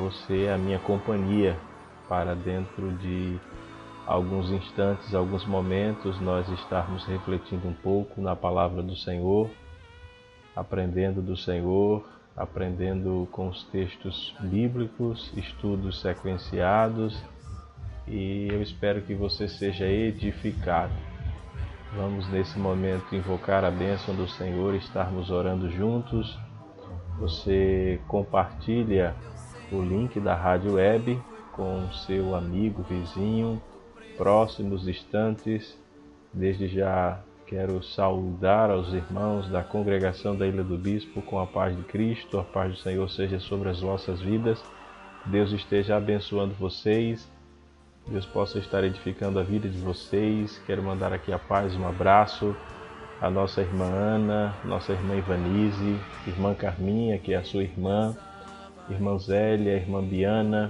você a minha companhia para dentro de alguns instantes, alguns momentos, nós estarmos refletindo um pouco na palavra do Senhor, aprendendo do Senhor, aprendendo com os textos bíblicos, estudos sequenciados e eu espero que você seja edificado. Vamos nesse momento invocar a bênção do Senhor, estarmos orando juntos. Você compartilha o link da rádio web com seu amigo, vizinho, próximos, distantes. Desde já quero saudar aos irmãos da congregação da Ilha do Bispo com a paz de Cristo, a paz do Senhor seja sobre as vossas vidas. Deus esteja abençoando vocês Deus possa estar edificando a vida de vocês. Quero mandar aqui a paz, um abraço à nossa irmã Ana, nossa irmã Ivanise, irmã Carminha, que é a sua irmã, irmã Zélia, irmã Biana,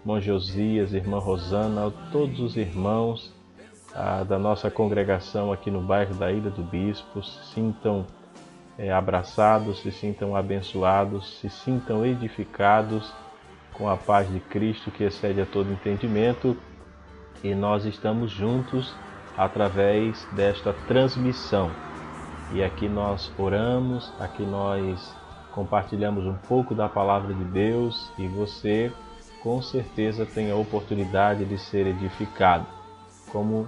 irmão Josias, irmã Rosana, todos os irmãos ah, da nossa congregação aqui no bairro da Ilha do Bispo, se sintam é, abraçados, se sintam abençoados, se sintam edificados com a paz de Cristo que excede a todo entendimento, e nós estamos juntos através desta transmissão. E aqui nós oramos, aqui nós compartilhamos um pouco da palavra de Deus e você com certeza tem a oportunidade de ser edificado. Como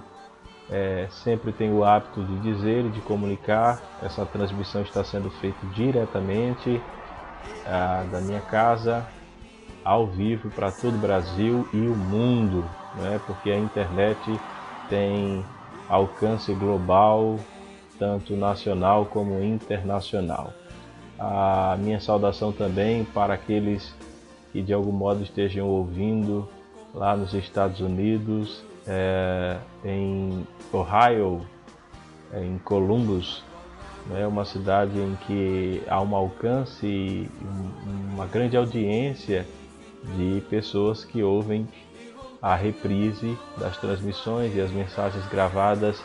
é, sempre tenho o hábito de dizer e de comunicar, essa transmissão está sendo feita diretamente ah, da minha casa ao vivo para todo o Brasil e o mundo, né? porque a internet tem alcance global, tanto nacional como internacional. A minha saudação também para aqueles que de algum modo estejam ouvindo lá nos Estados Unidos, é, em Ohio, é, em Columbus, é uma cidade em que há um alcance e uma grande audiência de pessoas que ouvem a reprise das transmissões e as mensagens gravadas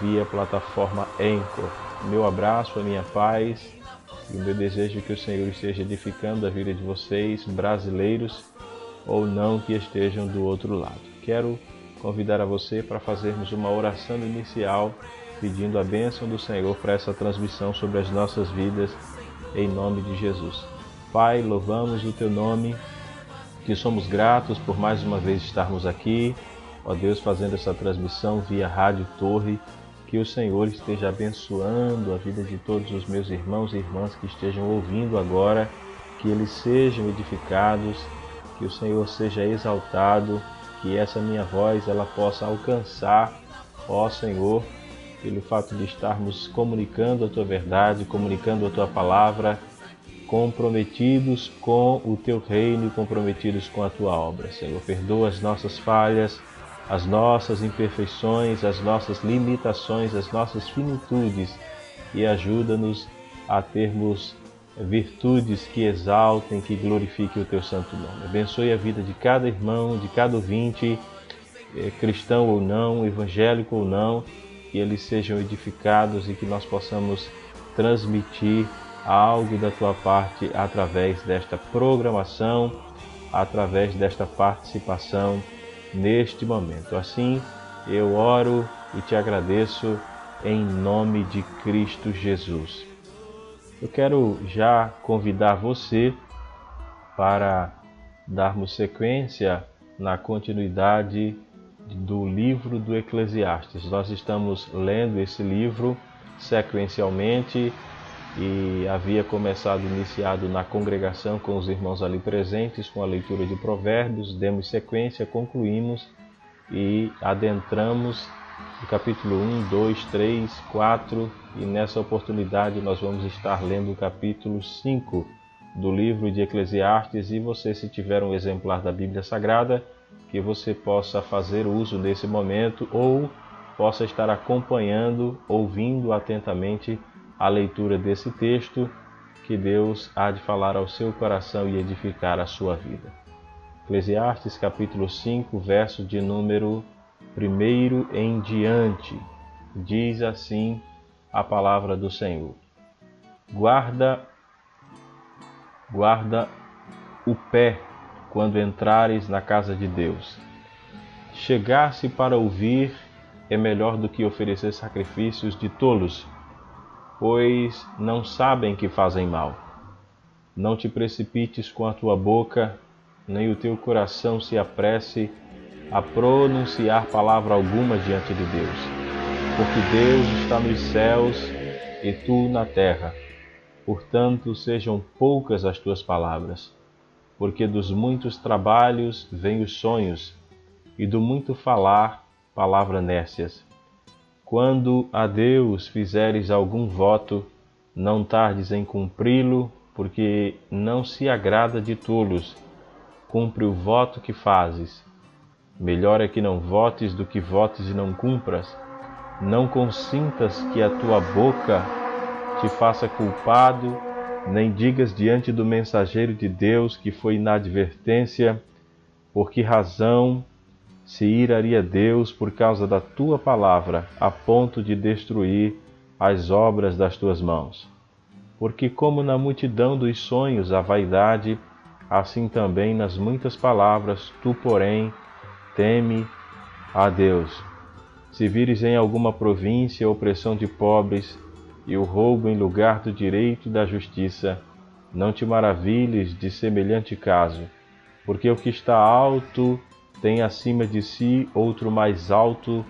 via plataforma Anchor. Meu abraço, a minha paz e o meu desejo é que o Senhor esteja edificando a vida de vocês, brasileiros ou não que estejam do outro lado. Quero convidar a você para fazermos uma oração inicial pedindo a bênção do Senhor para essa transmissão sobre as nossas vidas, em nome de Jesus. Pai, louvamos o teu nome que somos gratos por mais uma vez estarmos aqui, ó Deus, fazendo essa transmissão via Rádio Torre. Que o Senhor esteja abençoando a vida de todos os meus irmãos e irmãs que estejam ouvindo agora, que eles sejam edificados, que o Senhor seja exaltado, que essa minha voz ela possa alcançar, ó Senhor, pelo fato de estarmos comunicando a tua verdade, comunicando a tua palavra comprometidos com o teu reino e comprometidos com a tua obra. Senhor, perdoa as nossas falhas, as nossas imperfeições, as nossas limitações, as nossas finitudes e ajuda-nos a termos virtudes que exaltem, que glorifiquem o teu santo nome. Abençoe a vida de cada irmão, de cada ouvinte, eh, cristão ou não, evangélico ou não, que eles sejam edificados e que nós possamos transmitir algo da tua parte através desta programação, através desta participação neste momento. Assim, eu oro e te agradeço em nome de Cristo Jesus. Eu quero já convidar você para darmos sequência na continuidade do livro do Eclesiastes. Nós estamos lendo esse livro sequencialmente e havia começado, iniciado na congregação com os irmãos ali presentes, com a leitura de Provérbios, demos sequência, concluímos e adentramos o capítulo 1, 2, 3, 4 e nessa oportunidade nós vamos estar lendo o capítulo 5 do livro de Eclesiastes. E você se tiver um exemplar da Bíblia Sagrada, que você possa fazer uso nesse momento ou possa estar acompanhando, ouvindo atentamente a leitura desse texto, que Deus há de falar ao seu coração e edificar a sua vida. Eclesiastes capítulo 5, verso de número 1 em diante, diz assim a palavra do Senhor: Guarda, guarda o pé quando entrares na casa de Deus. Chegar-se para ouvir é melhor do que oferecer sacrifícios de tolos, pois não sabem que fazem mal. Não te precipites com a tua boca, nem o teu coração se apresse a pronunciar palavra alguma diante de Deus, porque Deus está nos céus e tu na terra. Portanto, sejam poucas as tuas palavras porque dos muitos trabalhos vêm os sonhos, e do muito falar, palavra nércias. Quando a Deus fizeres algum voto, não tardes em cumpri-lo, porque não se agrada de tolos. Cumpre o voto que fazes. Melhor é que não votes do que votes e não cumpras. Não consintas que a tua boca te faça culpado nem digas diante do mensageiro de Deus que foi inadvertência, por que razão se iraria Deus por causa da tua palavra, a ponto de destruir as obras das tuas mãos? Porque, como na multidão dos sonhos a vaidade, assim também nas muitas palavras, tu, porém, teme a Deus. Se vires em alguma província opressão de pobres, e o roubo em lugar do direito e da justiça, não te maravilhes de semelhante caso, porque o que está alto tem acima de si outro mais alto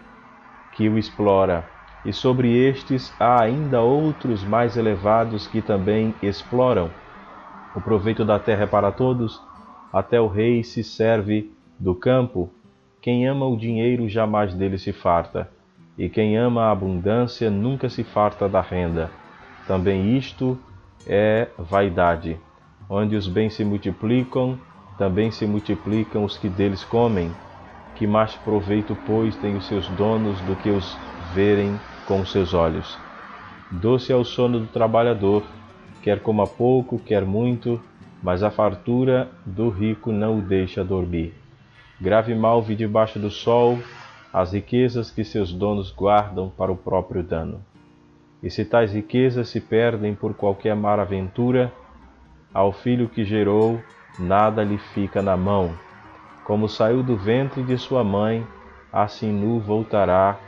que o explora, e sobre estes há ainda outros mais elevados que também exploram. O proveito da terra é para todos, até o rei se serve do campo. Quem ama o dinheiro jamais dele se farta e quem ama a abundância nunca se farta da renda. Também isto é vaidade. Onde os bens se multiplicam, também se multiplicam os que deles comem. Que mais proveito, pois, têm os seus donos do que os verem com os seus olhos? Doce é o sono do trabalhador, quer coma pouco, quer muito, mas a fartura do rico não o deixa dormir. Grave mal vi debaixo do sol, as riquezas que seus donos guardam para o próprio dano. E se tais riquezas se perdem por qualquer maraventura, ao filho que gerou nada lhe fica na mão. Como saiu do ventre de sua mãe, assim nu voltará,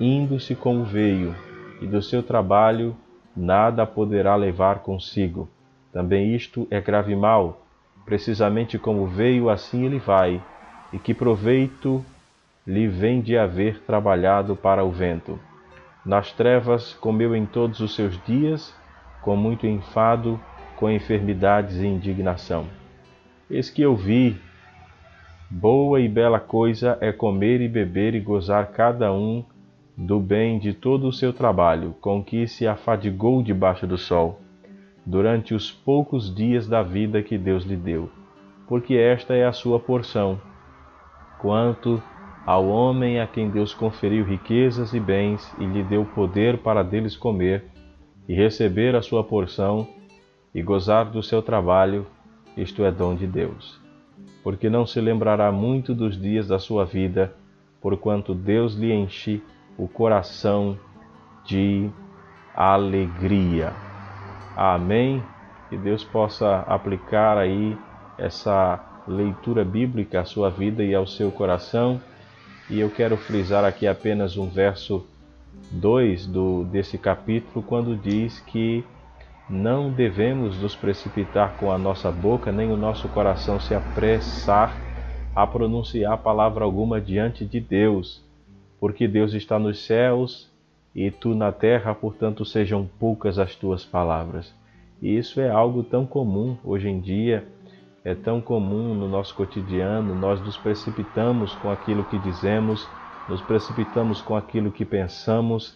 indo-se como veio, e do seu trabalho nada poderá levar consigo. Também isto é grave mal, precisamente como veio, assim ele vai, e que proveito lhe vem de haver trabalhado para o vento. Nas trevas comeu em todos os seus dias, com muito enfado, com enfermidades e indignação. Eis que eu vi, boa e bela coisa é comer e beber e gozar cada um do bem de todo o seu trabalho, com que se afadigou debaixo do sol, durante os poucos dias da vida que Deus lhe deu, porque esta é a sua porção. Quanto ao homem a quem Deus conferiu riquezas e bens e lhe deu poder para deles comer e receber a sua porção e gozar do seu trabalho, isto é dom de Deus. Porque não se lembrará muito dos dias da sua vida, porquanto Deus lhe enche o coração de alegria. Amém? Que Deus possa aplicar aí essa leitura bíblica à sua vida e ao seu coração e eu quero frisar aqui apenas um verso 2 do, desse capítulo, quando diz que não devemos nos precipitar com a nossa boca, nem o nosso coração se apressar a pronunciar palavra alguma diante de Deus, porque Deus está nos céus e tu na terra, portanto sejam poucas as tuas palavras. E isso é algo tão comum hoje em dia é tão comum no nosso cotidiano, nós nos precipitamos com aquilo que dizemos, nos precipitamos com aquilo que pensamos,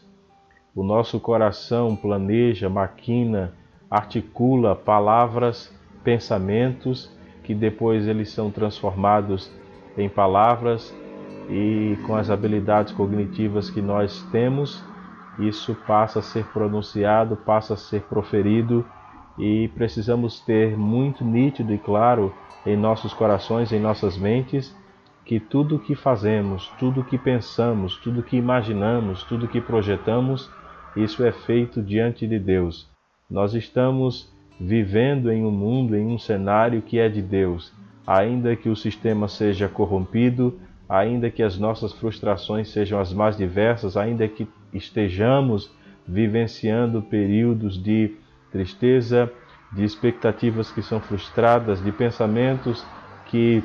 o nosso coração planeja, maquina, articula palavras, pensamentos que depois eles são transformados em palavras e com as habilidades cognitivas que nós temos, isso passa a ser pronunciado, passa a ser proferido e precisamos ter muito nítido e claro em nossos corações, em nossas mentes, que tudo que fazemos, tudo que pensamos, tudo que imaginamos, tudo que projetamos, isso é feito diante de Deus. Nós estamos vivendo em um mundo, em um cenário que é de Deus. ainda que o sistema seja corrompido, ainda que as nossas frustrações sejam as mais diversas, ainda que estejamos vivenciando períodos de tristeza, de expectativas que são frustradas, de pensamentos que,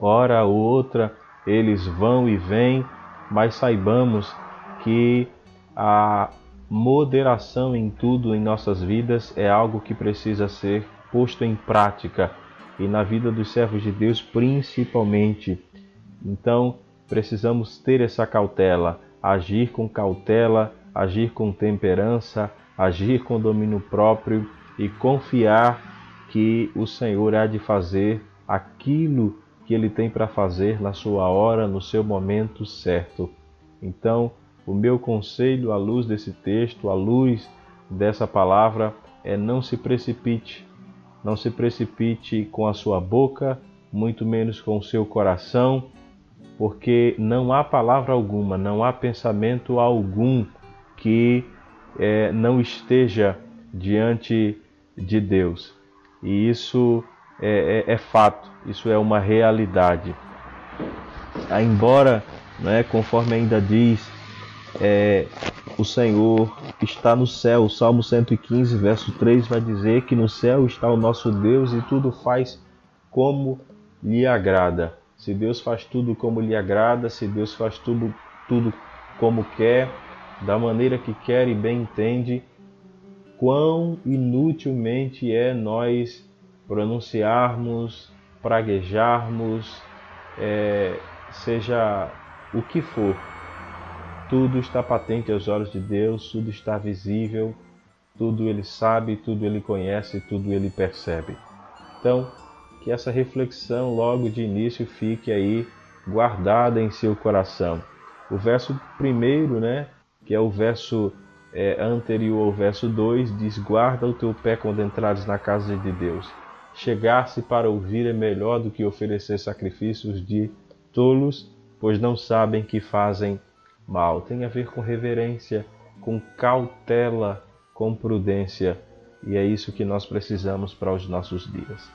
hora ou outra, eles vão e vêm, mas saibamos que a moderação em tudo em nossas vidas é algo que precisa ser posto em prática e na vida dos servos de Deus principalmente. Então, precisamos ter essa cautela, agir com cautela, agir com temperança, agir com domínio próprio e confiar que o Senhor há de fazer aquilo que ele tem para fazer na sua hora, no seu momento certo. Então, o meu conselho à luz desse texto, à luz dessa palavra, é não se precipite. Não se precipite com a sua boca, muito menos com o seu coração, porque não há palavra alguma, não há pensamento algum que é, não esteja diante de Deus. E isso é, é, é fato, isso é uma realidade. Embora, né, conforme ainda diz, é, o Senhor está no céu. O Salmo 115, verso 3 vai dizer que no céu está o nosso Deus e tudo faz como lhe agrada. Se Deus faz tudo como lhe agrada, se Deus faz tudo, tudo como quer, da maneira que quer e bem entende, quão inutilmente é nós pronunciarmos, praguejarmos, é, seja o que for. Tudo está patente aos olhos de Deus, tudo está visível, tudo ele sabe, tudo ele conhece, tudo ele percebe. Então, que essa reflexão logo de início fique aí guardada em seu coração. O verso primeiro, né, que é o verso é, anterior ao verso 2, diz: Guarda o teu pé quando entrares na casa de Deus. Chegar-se para ouvir é melhor do que oferecer sacrifícios de tolos, pois não sabem que fazem mal. Tem a ver com reverência, com cautela, com prudência, e é isso que nós precisamos para os nossos dias.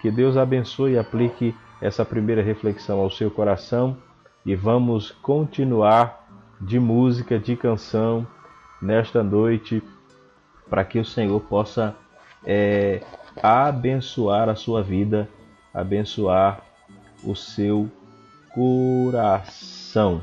Que Deus abençoe e aplique essa primeira reflexão ao seu coração e vamos continuar de música, de canção nesta noite, para que o Senhor possa é, abençoar a sua vida, abençoar o seu coração.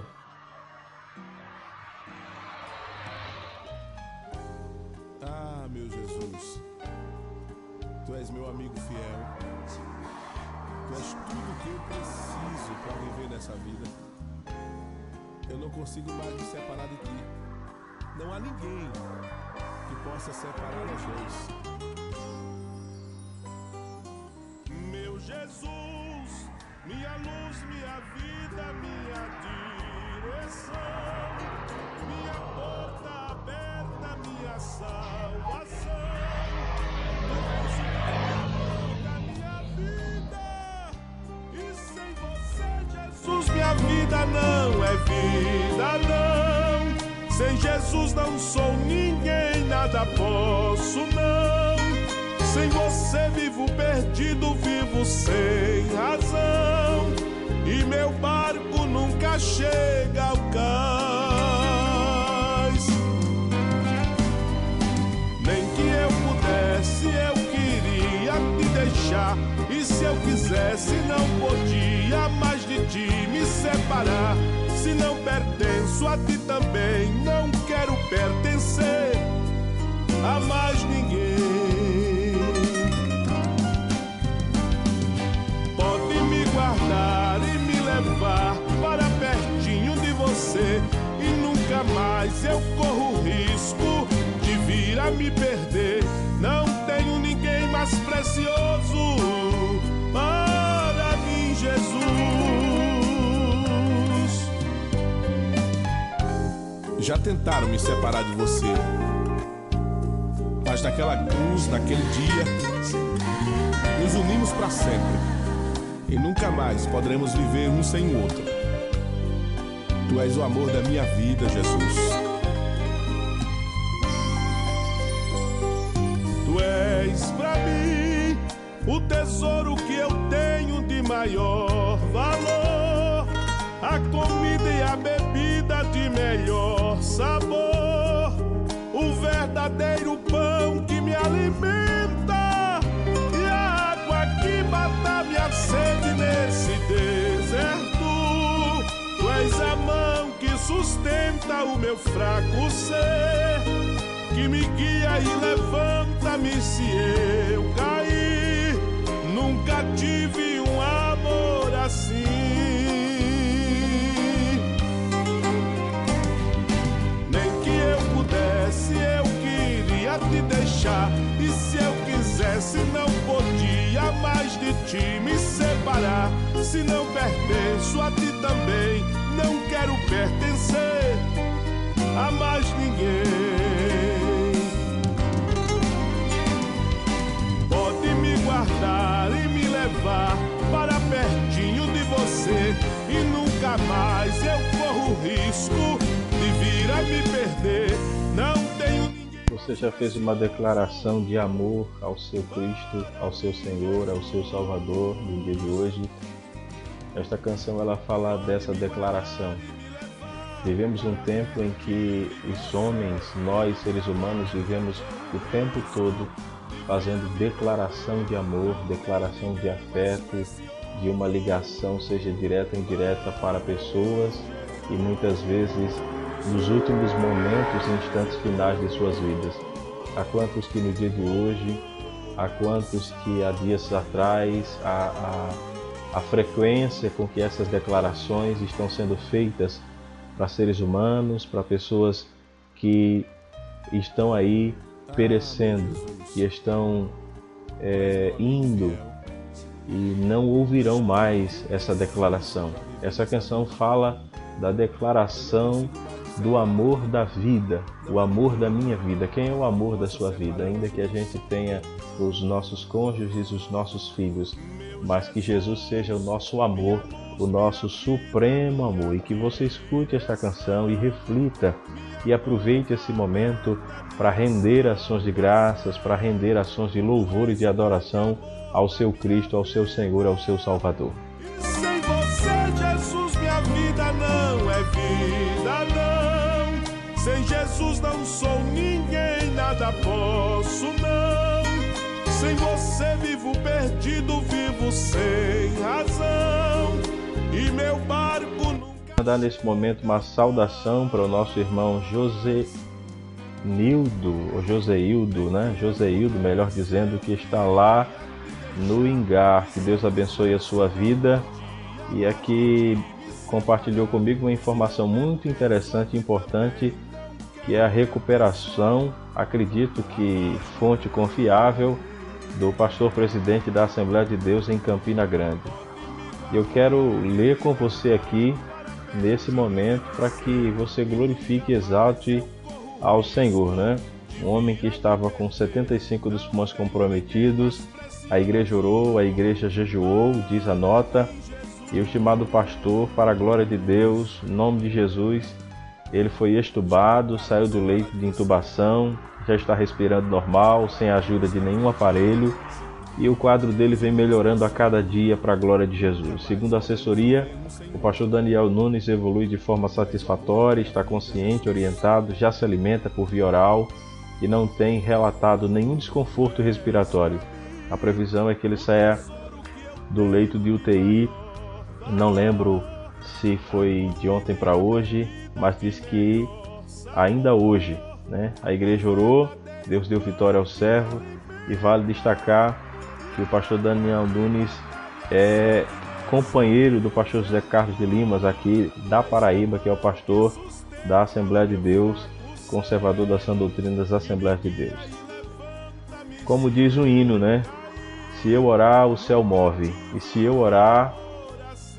Mas naquela cruz, naquele dia, nos unimos para sempre e nunca mais poderemos viver um sem o outro. Tu és o amor da minha vida, Jesus. Tu és para mim o tesouro que eu tenho de maior valor, a comida e a bebida de melhor sabor, o verdadeiro alimenta e a água que mata minha sede nesse deserto. Tu és a mão que sustenta o meu fraco ser, que me guia e levanta-me se eu cair. Nunca tive E se eu quisesse, não podia mais de ti me separar. Se não pertenço a ti também, não quero pertencer a mais ninguém. Pode me guardar e me levar para pertinho de você. E nunca mais eu corro risco de vir a me perder. Você já fez uma declaração de amor ao seu Cristo, ao seu Senhor, ao seu Salvador no dia de hoje? Esta canção ela fala dessa declaração. Vivemos um tempo em que os homens, nós seres humanos, vivemos o tempo todo fazendo declaração de amor, declaração de afeto, de uma ligação, seja direta ou indireta, para pessoas e muitas vezes nos últimos momentos e instantes finais de suas vidas. Há quantos que no dia de hoje, há quantos que há dias atrás, a, a, a frequência com que essas declarações estão sendo feitas para seres humanos, para pessoas que estão aí perecendo, que estão é, indo e não ouvirão mais essa declaração. Essa canção fala da declaração do amor da vida, o amor da minha vida. Quem é o amor da sua vida? Ainda que a gente tenha os nossos cônjuges, os nossos filhos, mas que Jesus seja o nosso amor, o nosso supremo amor. E que você escute esta canção e reflita e aproveite esse momento para render ações de graças, para render ações de louvor e de adoração ao seu Cristo, ao seu Senhor, ao seu Salvador. Sem você, Jesus, minha vida não é vida, não. Sem Jesus não sou ninguém, nada posso, não. Sem você vivo perdido, vivo sem razão. E meu barco nunca. Dar nesse momento uma saudação para o nosso irmão José Nildo, ou Joseildo, né? Joseildo, melhor dizendo, que está lá no Engar. Que Deus abençoe a sua vida. E aqui compartilhou comigo uma informação muito interessante e importante, que é a recuperação, acredito que fonte confiável, do pastor presidente da Assembleia de Deus em Campina Grande. Eu quero ler com você aqui nesse momento para que você glorifique e exalte ao Senhor, né? Um homem que estava com 75 dos pulmões comprometidos, a igreja orou, a igreja jejuou, diz a nota, e o estimado pastor, para a glória de Deus, em nome de Jesus, ele foi estubado, saiu do leito de intubação, já está respirando normal, sem a ajuda de nenhum aparelho, e o quadro dele vem melhorando a cada dia para a glória de Jesus. Segundo a assessoria, o pastor Daniel Nunes evolui de forma satisfatória, está consciente, orientado, já se alimenta por via oral e não tem relatado nenhum desconforto respiratório. A previsão é que ele saia do leito de UTI, não lembro se foi de ontem para hoje, mas diz que ainda hoje, né? A igreja orou, Deus deu vitória ao servo e vale destacar que o pastor Daniel Nunes é companheiro do pastor José Carlos de Limas aqui da Paraíba, que é o pastor da Assembleia de Deus, conservador da sã doutrina das Assembleias de Deus. Como diz o hino, né? Se eu orar, o céu move. E se eu orar,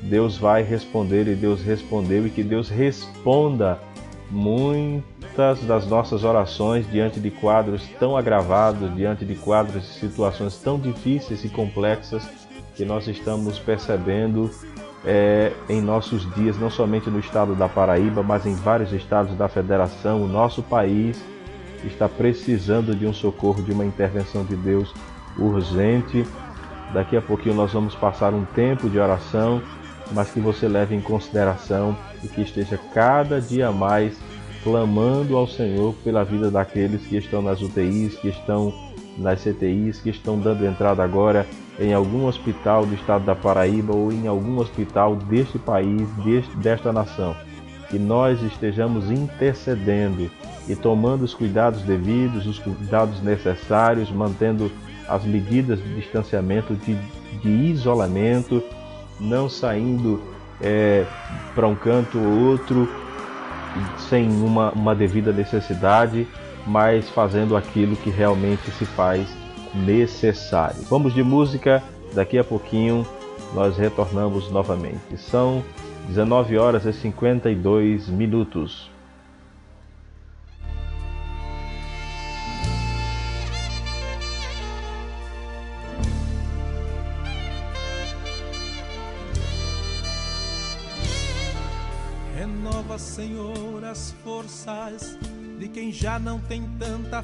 Deus vai responder e Deus respondeu e que Deus responda muitas das nossas orações diante de quadros tão agravados, diante de quadros e situações tão difíceis e complexas que nós estamos percebendo é, em nossos dias, não somente no estado da Paraíba, mas em vários estados da federação. O nosso país está precisando de um socorro, de uma intervenção de Deus urgente. Daqui a pouquinho nós vamos passar um tempo de oração, mas que você leve em consideração e que esteja cada dia mais clamando ao Senhor pela vida daqueles que estão nas UTIs, que estão nas CTIs, que estão dando entrada agora em algum hospital do estado da Paraíba ou em algum hospital deste país, deste, desta nação. Que nós estejamos intercedendo e tomando os cuidados devidos, os cuidados necessários, mantendo as medidas de distanciamento, de, de isolamento, não saindo é, para um canto ou outro sem uma, uma devida necessidade, mas fazendo aquilo que realmente se faz necessário. Vamos de música, daqui a pouquinho nós retornamos novamente. São 19 horas e 52 minutos.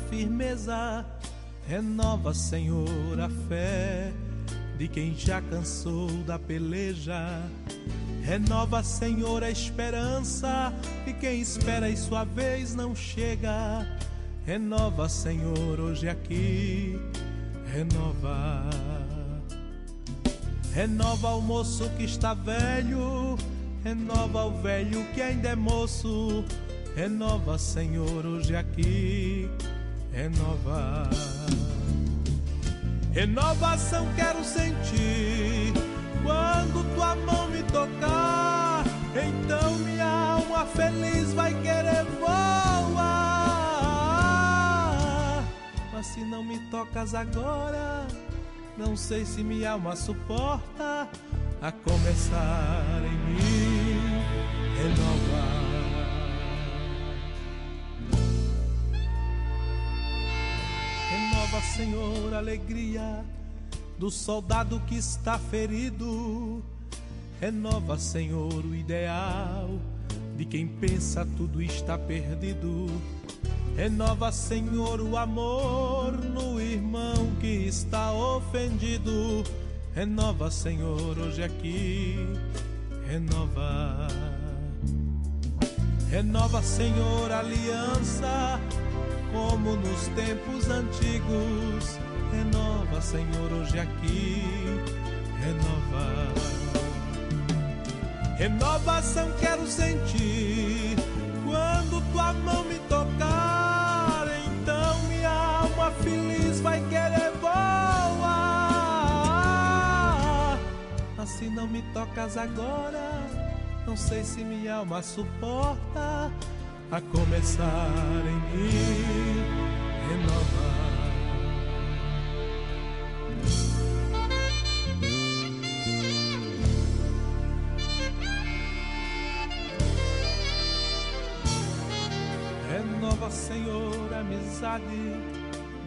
Firmeza Renova, Senhor, a fé de quem já cansou da peleja. Renova, Senhor, a esperança de quem espera e sua vez não chega. Renova, Senhor, hoje aqui. Renova. Renova o moço que está velho. Renova o velho que ainda é moço. Renova, Senhor, hoje aqui renova. Renovação quero sentir quando tua mão me tocar. Então minha alma feliz vai querer voar. Mas se não me tocas agora, não sei se minha alma suporta a começar em mim. Renovar. Renova, Senhor, a alegria do soldado que está ferido. Renova, Senhor, o ideal de quem pensa tudo está perdido. Renova, Senhor, o amor no irmão que está ofendido. Renova, Senhor, hoje aqui. Renova. Renova, Senhor, a aliança como nos tempos antigos. Renova, Senhor, hoje aqui, renova. Renovação quero sentir quando tua mão me tocar. Então minha alma feliz vai querer voar. Mas se não me tocas agora, não sei se minha alma suporta a começar em mim, renovar. Renova, Senhor, a amizade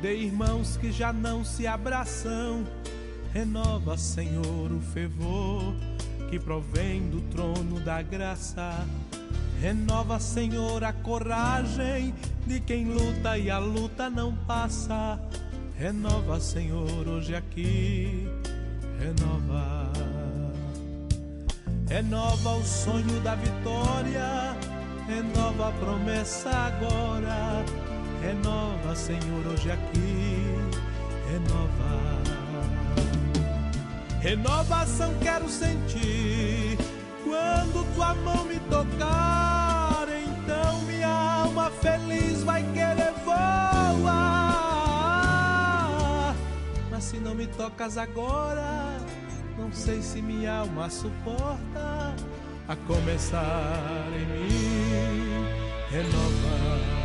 de irmãos que já não se abraçam. Renova, Senhor, o fervor que provém do trono da graça Renova, Senhor, a coragem de quem luta e a luta não passa. Renova, Senhor, hoje aqui. Renova. Renova o sonho da vitória. Renova a promessa agora. Renova, Senhor, hoje aqui. Renova. Renovação quero sentir quando tua mão me tocar, feliz vai querer voar. Mas se não me tocas agora, não sei se minha alma suporta a começar em mim renovar.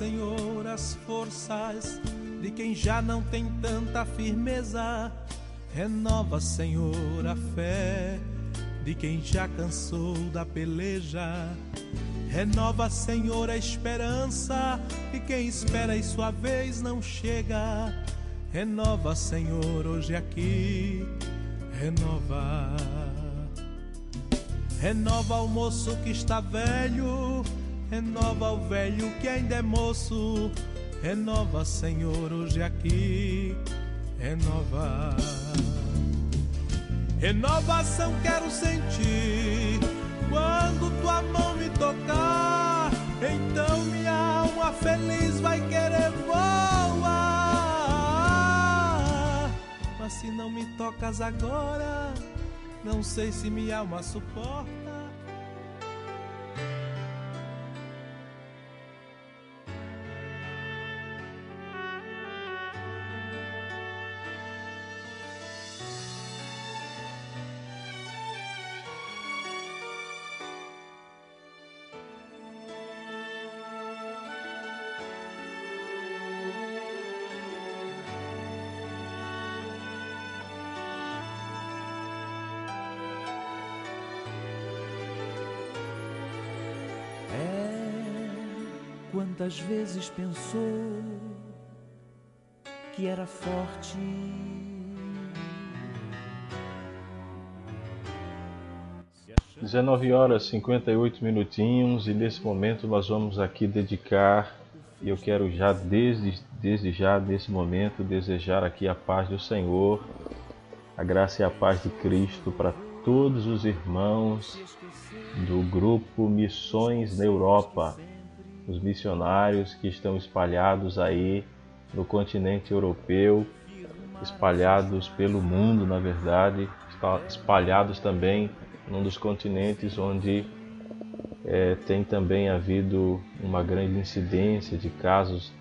Senhor, as forças de quem já não tem tanta firmeza. Renova, Senhor, a fé de quem já cansou da peleja. Renova, Senhor, a esperança de quem espera e sua vez não chega. Renova, Senhor, hoje aqui, renova. Renova o moço que está velho, renova o velho que ainda é moço. Renova, Senhor, hoje aqui, renova. Renovação quero sentir quando tua mão me tocar. Então minha alma feliz vai querer voar. Mas se não me tocas agora, não sei se minha alma suporta. 'Quantas vezes pensou que era forte? Dezenove horas 58 minutinhos e nesse momento nós vamos aqui dedicar e eu quero já desde, desde já nesse momento desejar aqui a paz do Senhor, a graça e a paz de Cristo para todos os irmãos do grupo Missões na Europa os missionários que estão espalhados aí no continente europeu, espalhados pelo mundo, na verdade, espalhados também num dos continentes onde é, tem também havido uma grande incidência de casos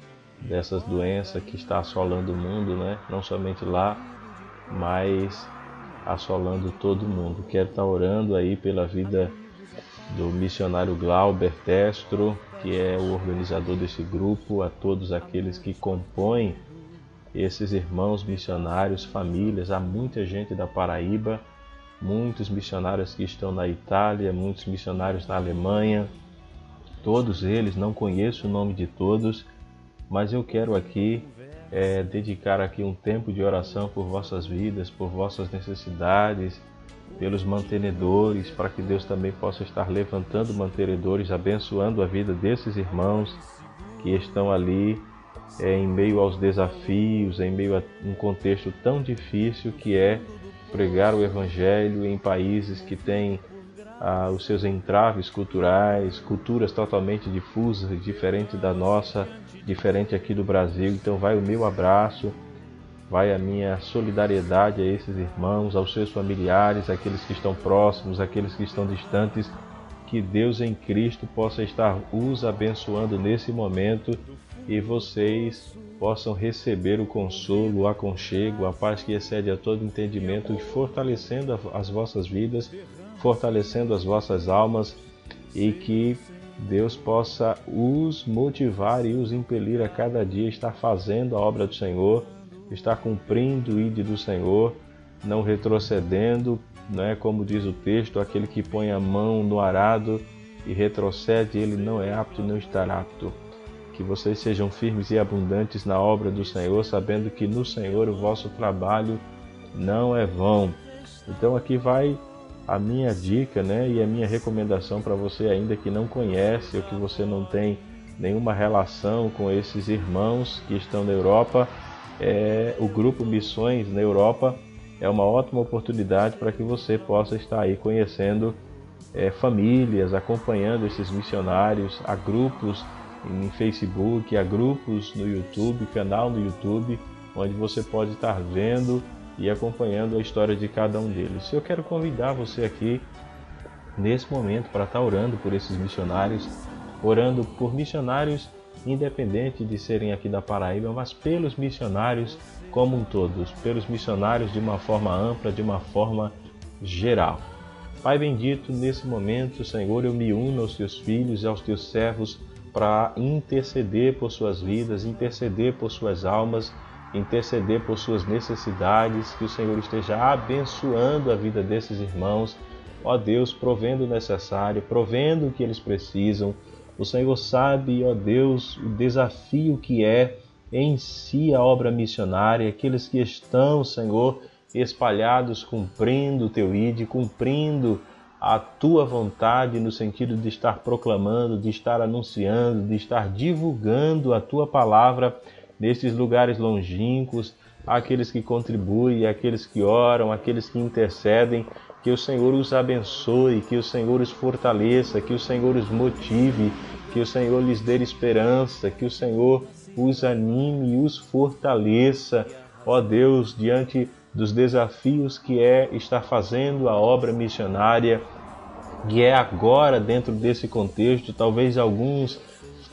dessas doenças que está assolando o mundo, né? não somente lá, mas assolando todo mundo. Quero estar orando aí pela vida do missionário Glauber Testro, que é o organizador desse grupo, a todos aqueles que compõem esses irmãos missionários, famílias. Há muita gente da Paraíba, muitos missionários que estão na Itália, muitos missionários na Alemanha. Todos eles, não conheço o nome de todos, mas eu quero aqui é, dedicar aqui um tempo de oração por vossas vidas, por vossas necessidades, pelos mantenedores, para que Deus também possa estar levantando mantenedores, abençoando a vida desses irmãos que estão ali é, em meio aos desafios, em meio a um contexto tão difícil que é pregar o Evangelho em países que têm ah, os seus entraves culturais, culturas totalmente difusas, diferente da nossa, diferente aqui do Brasil. Então, vai o meu abraço Vai a minha solidariedade a esses irmãos, aos seus familiares, aqueles que estão próximos, aqueles que estão distantes. Que Deus em Cristo possa estar os abençoando nesse momento e vocês possam receber o consolo, o aconchego, a paz que excede a todo entendimento, fortalecendo as vossas vidas, fortalecendo as vossas almas e que Deus possa os motivar e os impelir a cada dia estar fazendo a obra do Senhor está cumprindo o ide do Senhor, não retrocedendo, não é como diz o texto, aquele que põe a mão no arado e retrocede, ele não é apto e não estará apto. Que vocês sejam firmes e abundantes na obra do Senhor, sabendo que no Senhor o vosso trabalho não é vão. Então aqui vai a minha dica, né, e a minha recomendação para você ainda que não conhece ou que você não tem nenhuma relação com esses irmãos que estão na Europa, é, o grupo Missões na Europa é uma ótima oportunidade para que você possa estar aí conhecendo é, famílias, acompanhando esses missionários. Há grupos em Facebook, há grupos no YouTube, canal no YouTube, onde você pode estar vendo e acompanhando a história de cada um deles. Eu quero convidar você aqui nesse momento para estar orando por esses missionários, orando por missionários independente de serem aqui da Paraíba, mas pelos missionários como um todos, pelos missionários de uma forma ampla, de uma forma geral. Pai bendito, nesse momento, Senhor, eu me uno aos teus filhos e aos teus servos para interceder por suas vidas, interceder por suas almas, interceder por suas necessidades, que o Senhor esteja abençoando a vida desses irmãos, ó Deus, provendo o necessário, provendo o que eles precisam. O Senhor sabe, ó Deus, o desafio que é em si a obra missionária, aqueles que estão, Senhor, espalhados cumprindo o teu ide, cumprindo a tua vontade no sentido de estar proclamando, de estar anunciando, de estar divulgando a tua palavra nestes lugares longínquos, aqueles que contribuem, aqueles que oram, aqueles que intercedem, que o Senhor os abençoe, que o Senhor os fortaleça, que o Senhor os motive, que o Senhor lhes dê esperança, que o Senhor os anime e os fortaleça, ó Deus, diante dos desafios que é estar fazendo a obra missionária, que é agora dentro desse contexto, talvez alguns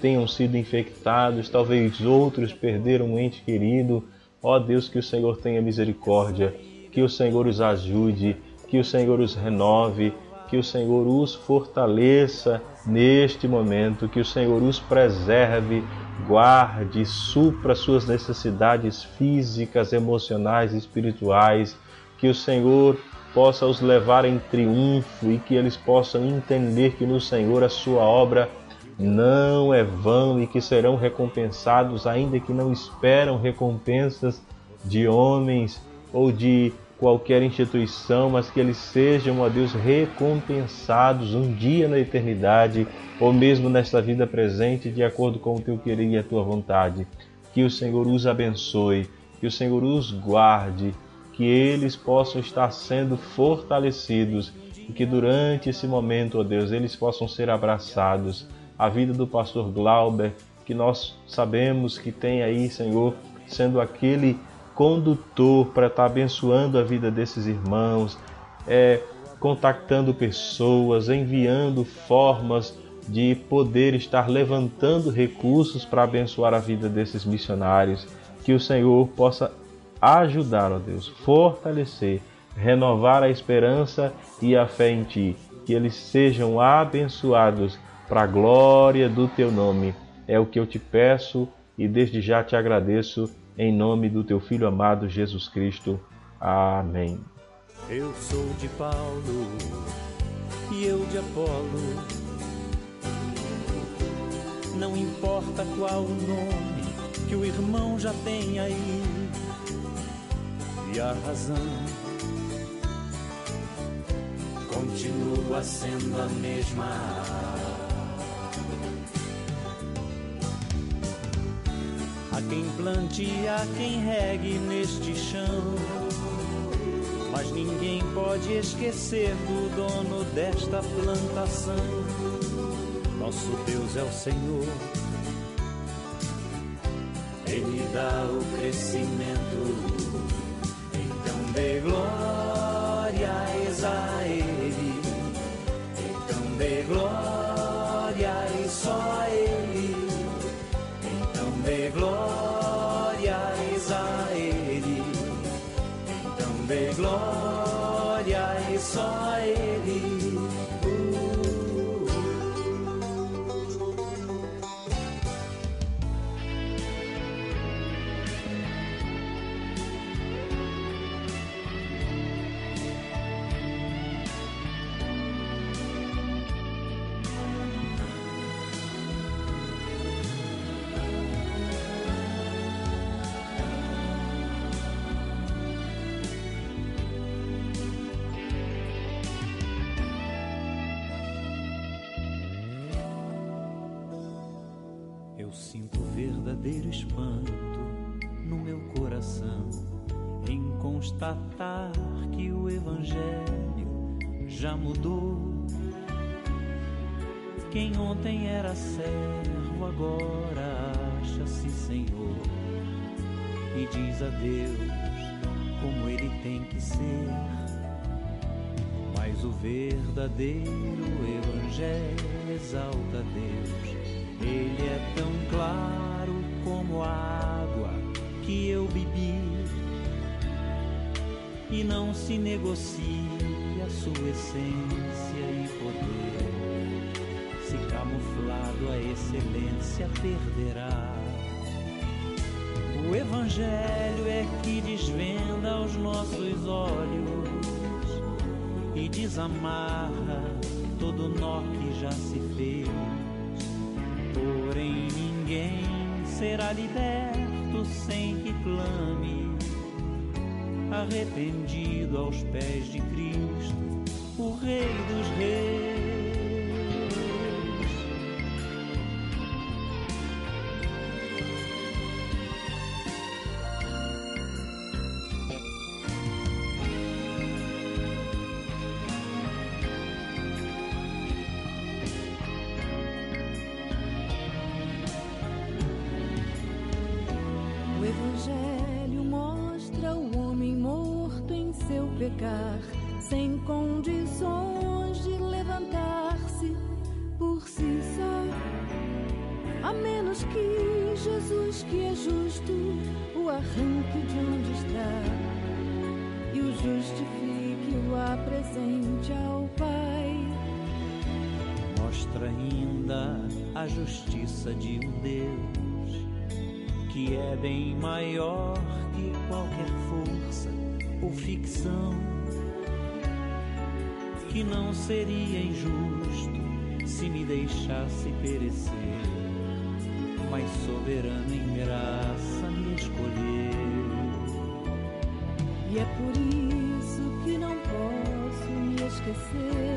tenham sido infectados, talvez outros perderam um ente querido. Ó Deus, que o Senhor tenha misericórdia, que o Senhor os ajude, que o Senhor os renove, que o Senhor os fortaleça neste momento, que o Senhor os preserve, guarde, supra suas necessidades físicas, emocionais e espirituais, que o Senhor possa os levar em triunfo e que eles possam entender que no Senhor a sua obra não é vão e que serão recompensados, ainda que não esperam recompensas de homens ou de qualquer instituição, mas que eles sejam, ó Deus, recompensados um dia na eternidade ou mesmo nesta vida presente, de acordo com o teu querer e a tua vontade. Que o Senhor os abençoe, que o Senhor os guarde, que eles possam estar sendo fortalecidos e que durante esse momento, ó Deus, eles possam ser abraçados. A vida do pastor Glauber, que nós sabemos que tem aí, Senhor, sendo aquele condutor para estar abençoando a vida desses irmãos, é, contactando pessoas, enviando formas de poder estar levantando recursos para abençoar a vida desses missionários. Que o Senhor possa ajudar, ó Deus, fortalecer, renovar a esperança e a fé em Ti. Que eles sejam abençoados para a glória do Teu nome. É o que eu te peço e desde já te agradeço em nome do teu filho amado Jesus Cristo. Amém. Eu sou de Paulo e eu de Apolo. Não importa qual o nome que o irmão já tem aí. E a razão continua sendo a mesma. Quem plante há quem regue neste chão. Mas ninguém pode esquecer do dono desta plantação. Nosso Deus é o Senhor. Ele dá o crescimento. Então dê glórias a Ele. Então dê glória Então dê glória. só Ele. Quem ontem era servo agora acha-se Senhor. E diz a Deus como ele tem que ser. Mas o verdadeiro Evangelho exalta Deus, ele é tão claro como a água que eu bebi. E não se negocia a sua essência camuflado a excelência perderá. O Evangelho é que desvenda aos nossos olhos e desamarra todo nó que já se fez. Porém, ninguém será liberto sem que clame, arrependido aos pés de Cristo, o Rei dos Reis. De um Deus que é bem maior que qualquer força ou ficção, que não seria injusto se me deixasse perecer, mas soberano em graça me escolheu. E é por isso que não posso me esquecer,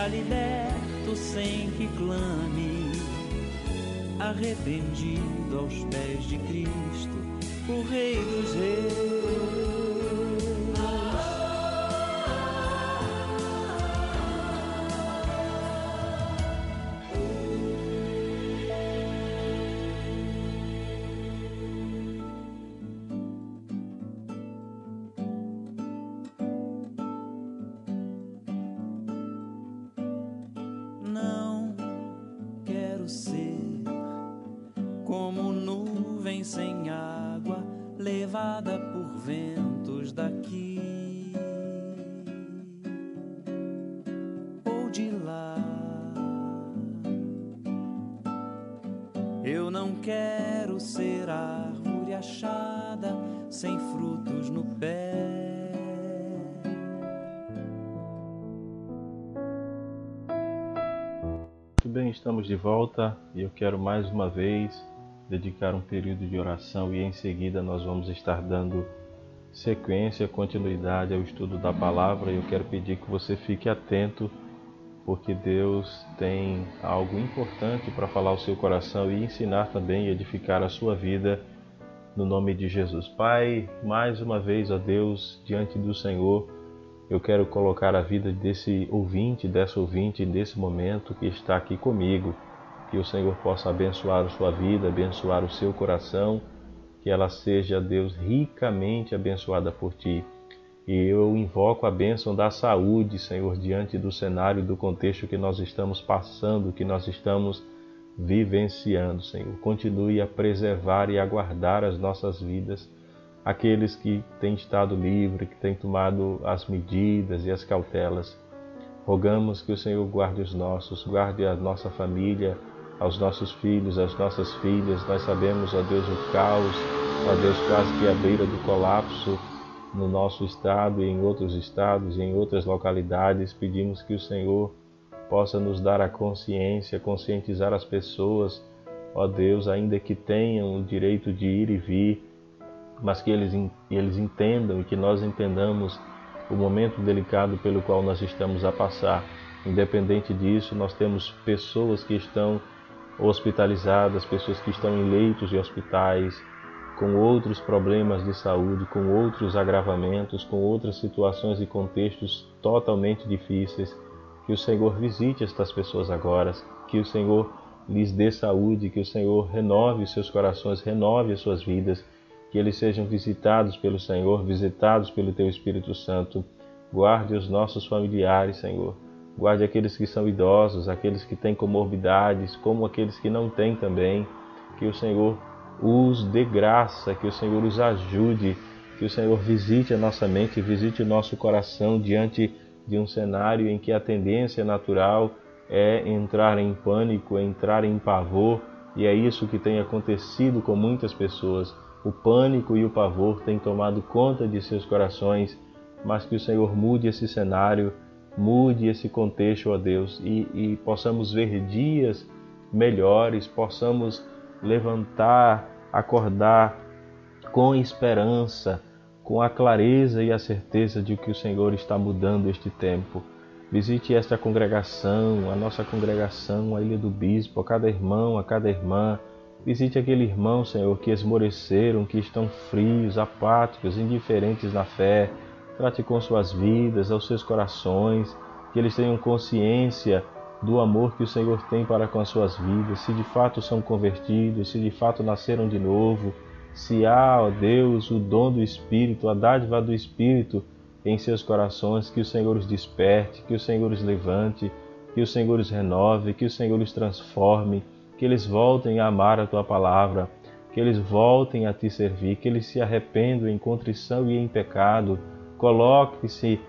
será liberto sem que clame, arrependido aos pés de Cristo, o Rei dos Reis. Bem, estamos de volta e eu quero mais uma vez dedicar um período de oração e em seguida nós vamos estar dando sequência, continuidade ao estudo da palavra. Eu quero pedir que você fique atento, porque Deus tem algo importante para falar ao seu coração e ensinar também e edificar a sua vida no nome de Jesus. Pai, mais uma vez, ó Deus, diante do Senhor, eu quero colocar a vida desse ouvinte, dessa ouvinte, nesse momento que está aqui comigo. Que o Senhor possa abençoar a sua vida, abençoar o seu coração, que ela seja, Deus, ricamente abençoada por ti. E eu invoco a bênção da saúde, Senhor, diante do cenário, do contexto que nós estamos passando, que nós estamos vivenciando, Senhor. Continue a preservar e a guardar as nossas vidas aqueles que têm estado livre, que têm tomado as medidas e as cautelas. Rogamos que o Senhor guarde os nossos, guarde a nossa família, aos nossos filhos, às nossas filhas. Nós sabemos, ó Deus, o caos, ó Deus, quase que a beira do colapso no nosso estado e em outros estados e em outras localidades. Pedimos que o Senhor possa nos dar a consciência, conscientizar as pessoas, ó Deus, ainda que tenham o direito de ir e vir, mas que eles, eles entendam e que nós entendamos o momento delicado pelo qual nós estamos a passar. Independente disso, nós temos pessoas que estão hospitalizadas, pessoas que estão em leitos de hospitais, com outros problemas de saúde, com outros agravamentos, com outras situações e contextos totalmente difíceis. Que o Senhor visite estas pessoas agora, que o Senhor lhes dê saúde, que o Senhor renove seus corações, renove as suas vidas, que eles sejam visitados pelo Senhor, visitados pelo Teu Espírito Santo. Guarde os nossos familiares, Senhor. Guarde aqueles que são idosos, aqueles que têm comorbidades, como aqueles que não têm também. Que o Senhor os dê graça, que o Senhor os ajude, que o Senhor visite a nossa mente, visite o nosso coração diante de um cenário em que a tendência natural é entrar em pânico, entrar em pavor, e é isso que tem acontecido com muitas pessoas. O pânico e o pavor têm tomado conta de seus corações, mas que o Senhor mude esse cenário, mude esse contexto, ó Deus, e, e possamos ver dias melhores, possamos levantar, acordar com esperança, com a clareza e a certeza de que o Senhor está mudando este tempo. Visite esta congregação, a nossa congregação, a Ilha do Bispo, a cada irmão, a cada irmã. Visite aquele irmão, Senhor, que esmoreceram, que estão frios, apáticos, indiferentes na fé. Trate com suas vidas, aos seus corações, que eles tenham consciência do amor que o Senhor tem para com as suas vidas, se de fato são convertidos, se de fato nasceram de novo, se há, ó Deus, o dom do Espírito, a dádiva do Espírito em seus corações, que o Senhor os desperte, que o Senhor os levante, que o Senhor os renove, que o Senhor os transforme, que eles voltem a amar a tua palavra, que eles voltem a te servir, que eles se arrependam em contrição e em pecado, coloque-se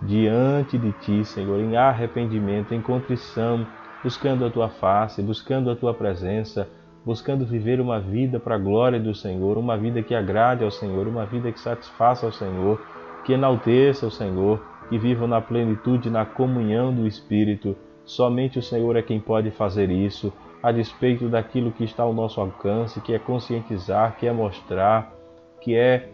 diante de ti, Senhor, em arrependimento, em contrição, buscando a tua face, buscando a tua presença, buscando viver uma vida para a glória do Senhor, uma vida que agrade ao Senhor, uma vida que satisfaça ao Senhor, que enalteça o Senhor, que vivam na plenitude, na comunhão do Espírito. Somente o Senhor é quem pode fazer isso, a despeito daquilo que está ao nosso alcance, que é conscientizar, que é mostrar, que é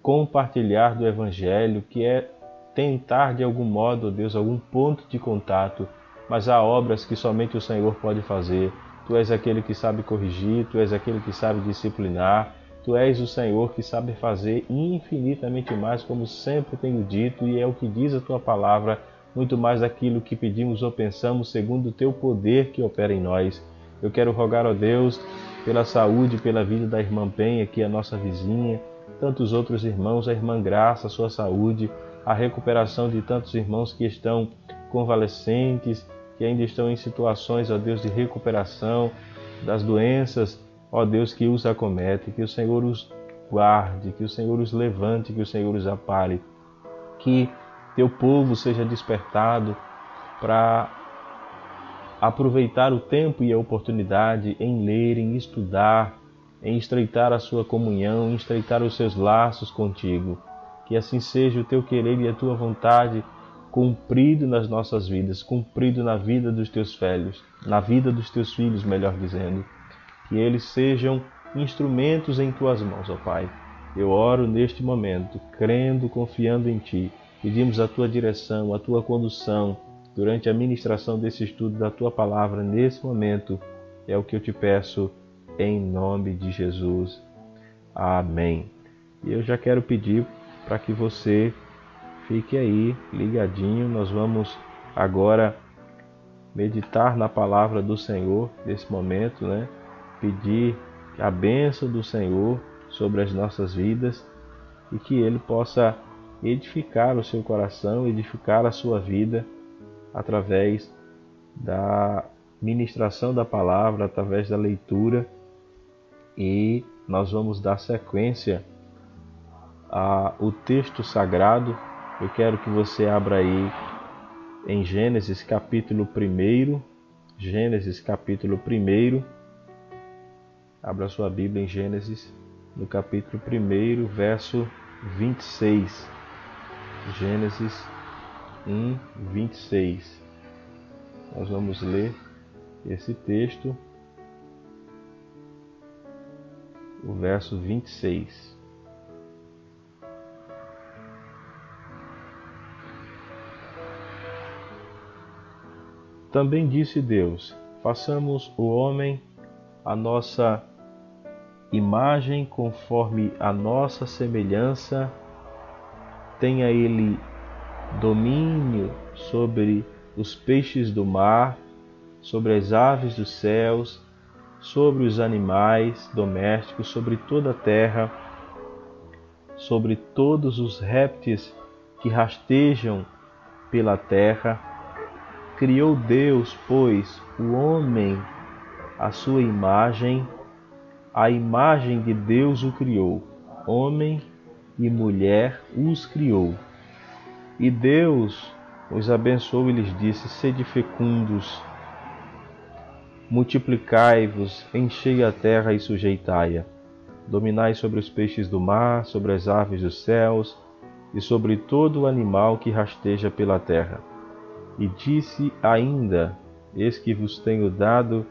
compartilhar do Evangelho, que é tentar de algum modo, Deus, algum ponto de contato, mas há obras que somente o Senhor pode fazer. Tu és aquele que sabe corrigir, tu és aquele que sabe disciplinar, tu és o Senhor que sabe fazer infinitamente mais, como sempre tenho dito, e é o que diz a tua palavra, muito mais daquilo que pedimos ou pensamos, segundo o teu poder que opera em nós. Eu quero rogar a Deus pela saúde, pela vida da irmã Penha, que é a nossa vizinha, tantos outros irmãos, a irmã Graça, a sua saúde, a recuperação de tantos irmãos que estão convalescentes, que ainda estão em situações, ó Deus, de recuperação das doenças, ó Deus, que os acomete, que o Senhor os guarde, que o Senhor os levante, que o Senhor os apare, que teu povo seja despertado para aproveitar o tempo e a oportunidade em ler, em estudar, em estreitar a sua comunhão, em estreitar os seus laços contigo. Que assim seja o teu querer e a tua vontade cumprido nas nossas vidas, cumprido na vida dos teus filhos, na vida dos teus filhos, melhor dizendo. Que eles sejam instrumentos em tuas mãos, ó Pai. Eu oro neste momento, crendo, confiando em Ti. Pedimos a Tua direção, a Tua condução durante a ministração desse estudo da Tua palavra nesse momento. É o que eu te peço em nome de Jesus. Amém. E eu já quero pedir para que você fique aí ligadinho. Nós vamos agora meditar na palavra do Senhor nesse momento, né? Pedir a bênção do Senhor sobre as nossas vidas e que Ele possa edificar o seu coração, edificar a sua vida através da ministração da palavra, através da leitura e nós vamos dar sequência a, o texto sagrado, eu quero que você abra aí em Gênesis capítulo 1. Gênesis capítulo 1. Abra sua Bíblia em Gênesis, no capítulo 1, verso 26. Gênesis 1, 26. Nós vamos ler esse texto, o verso 26. Também disse Deus: façamos o homem a nossa imagem conforme a nossa semelhança, tenha ele domínio sobre os peixes do mar, sobre as aves dos céus, sobre os animais domésticos, sobre toda a terra, sobre todos os répteis que rastejam pela terra. Criou Deus, pois, o homem à sua imagem, a imagem de Deus o criou, homem e mulher os criou. E Deus os abençoou e lhes disse: Sede fecundos, multiplicai-vos, enchei a terra e sujeitai-a. Dominai sobre os peixes do mar, sobre as aves dos céus e sobre todo o animal que rasteja pela terra. E disse ainda: Eis que vos tenho dado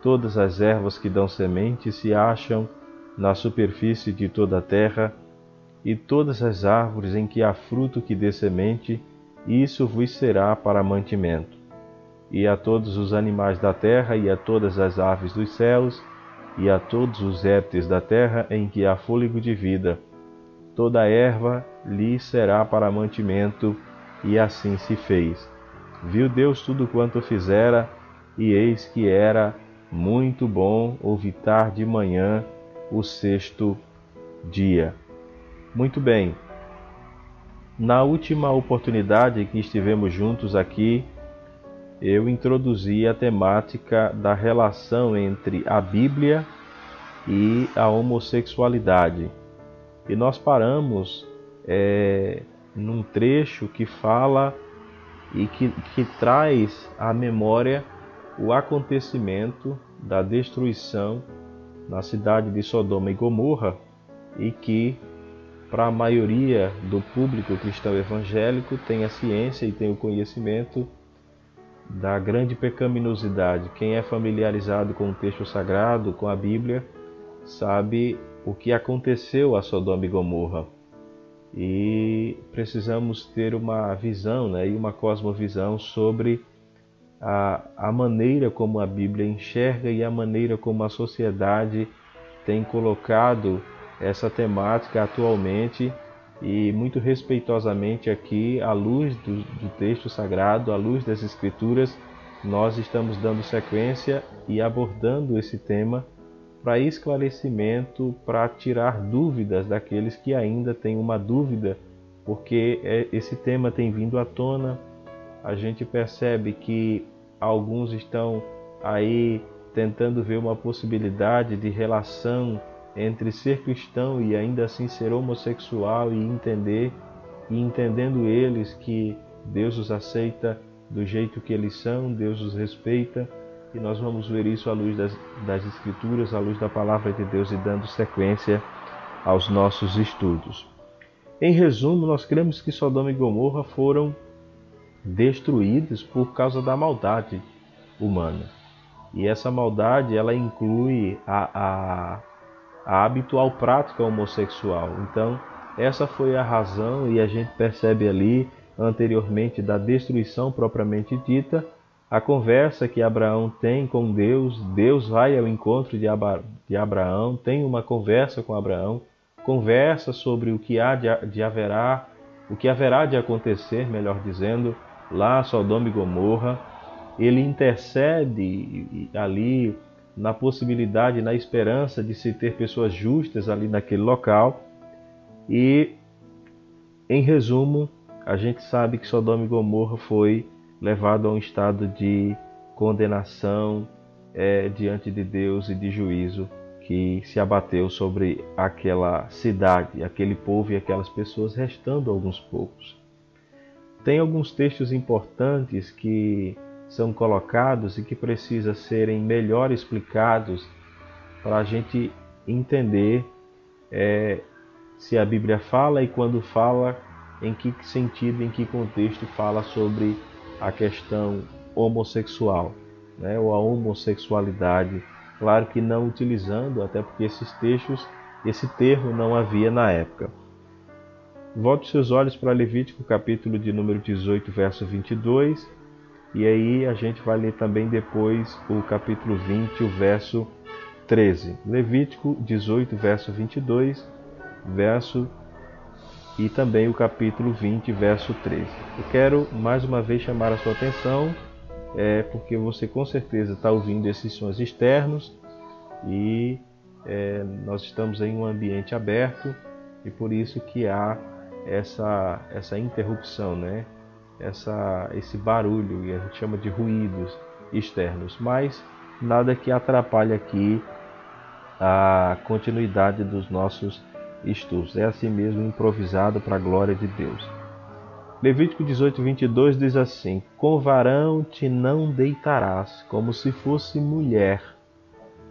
todas as ervas que dão semente se acham na superfície de toda a terra, e todas as árvores em que há fruto que dê semente, isso vos será para mantimento. E a todos os animais da terra, e a todas as aves dos céus, e a todos os répteis da terra em que há fôlego de vida, toda erva lhe será para mantimento, e assim se fez. Viu Deus tudo quanto fizera, e eis que era muito bom ouvir de manhã o sexto dia. Muito bem. Na última oportunidade que estivemos juntos aqui, eu introduzi a temática da relação entre a Bíblia e a homossexualidade. E nós paramos é, num trecho que fala e que, que traz à memória o acontecimento da destruição na cidade de Sodoma e Gomorra e que para a maioria do público cristão evangélico tem a ciência e tem o conhecimento da grande pecaminosidade. Quem é familiarizado com o texto sagrado, com a Bíblia, sabe o que aconteceu a Sodoma e Gomorra. E precisamos ter uma visão né, e uma cosmovisão sobre a, a maneira como a Bíblia enxerga e a maneira como a sociedade tem colocado essa temática atualmente e muito respeitosamente aqui, à luz do, do, texto sagrado, à luz das Escrituras, nós estamos dando sequência e abordando esse tema para esclarecimento, para tirar dúvidas daqueles que ainda têm uma dúvida, porque é, esse tema tem vindo à tona. A gente percebe que alguns estão aí tentando ver uma possibilidade de relação entre ser cristão e ainda assim ser homossexual e entender e entendendo eles que Deus os aceita do jeito que eles são, Deus os respeita e nós vamos ver isso à luz das, das Escrituras, à luz da palavra de Deus e dando sequência aos nossos estudos. Em resumo, nós cremos que Sodoma e Gomorra foram destruídos por causa da maldade humana. E essa maldade ela inclui a, a, a habitual prática homossexual. Então, essa foi a razão, e a gente percebe ali anteriormente da destruição propriamente dita, a conversa que Abraão tem com Deus, Deus vai ao encontro de, Abra, de Abraão, tem uma conversa com Abraão, conversa sobre o que há de, de haverá, o que haverá de acontecer, melhor dizendo, lá Sodoma e Gomorra. Ele intercede ali na possibilidade, na esperança de se ter pessoas justas ali naquele local. E, em resumo, a gente sabe que Sodoma e Gomorra foi levado a um estado de condenação é, diante de Deus e de juízo que se abateu sobre aquela cidade, aquele povo e aquelas pessoas, restando alguns poucos. Tem alguns textos importantes que são colocados e que precisam serem melhor explicados para a gente entender é, se a Bíblia fala e quando fala, em que sentido, em que contexto fala sobre a questão homossexual, né, ou a homossexualidade. Claro que não utilizando, até porque esses textos, esse termo não havia na época. Volte seus olhos para Levítico, capítulo de número 18, verso 22, e aí a gente vai ler também depois o capítulo 20, o verso 13. Levítico 18, verso 22, verso e também o capítulo 20, verso 13. Eu quero mais uma vez chamar a sua atenção, é, porque você com certeza está ouvindo esses sons externos e é, nós estamos em um ambiente aberto e por isso que há essa, essa interrupção, né? Essa, esse barulho, e a gente chama de ruídos externos, mas nada que atrapalhe aqui a continuidade dos nossos estudos. É assim mesmo improvisado para a glória de Deus. Levítico 18, 22 diz assim: Com varão te não deitarás, como se fosse mulher.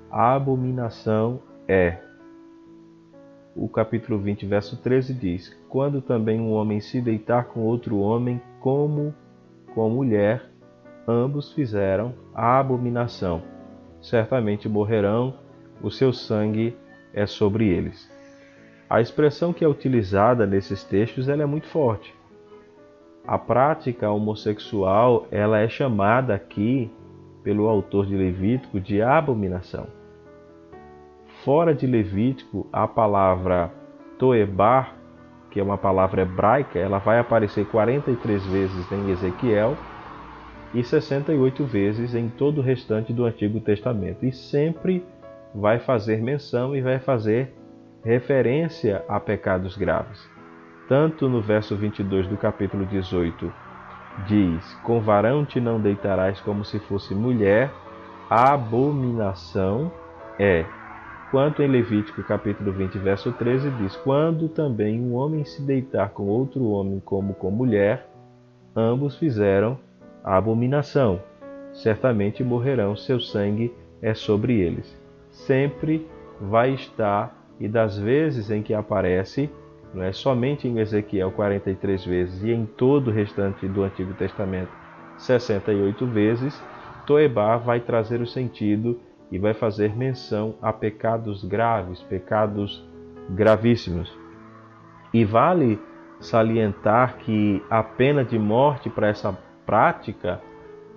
A abominação é. O capítulo 20, verso 13 diz: Quando também um homem se deitar com outro homem, como com mulher, ambos fizeram a abominação. Certamente morrerão, o seu sangue é sobre eles. A expressão que é utilizada nesses textos ela é muito forte. A prática homossexual ela é chamada aqui pelo autor de Levítico de abominação. Fora de Levítico, a palavra toebar, que é uma palavra hebraica, ela vai aparecer 43 vezes em Ezequiel e 68 vezes em todo o restante do Antigo Testamento. E sempre vai fazer menção e vai fazer referência a pecados graves. Tanto no verso 22 do capítulo 18 diz: Com varão te não deitarás como se fosse mulher, abominação é. Quanto em Levítico capítulo 20, verso 13 diz: Quando também um homem se deitar com outro homem como com mulher, ambos fizeram abominação. Certamente morrerão, seu sangue é sobre eles. Sempre vai estar e das vezes em que aparece, não é somente em Ezequiel 43 vezes e em todo o restante do Antigo Testamento 68 vezes, Toebá vai trazer o sentido e vai fazer menção a pecados graves, pecados gravíssimos. E vale salientar que a pena de morte para essa prática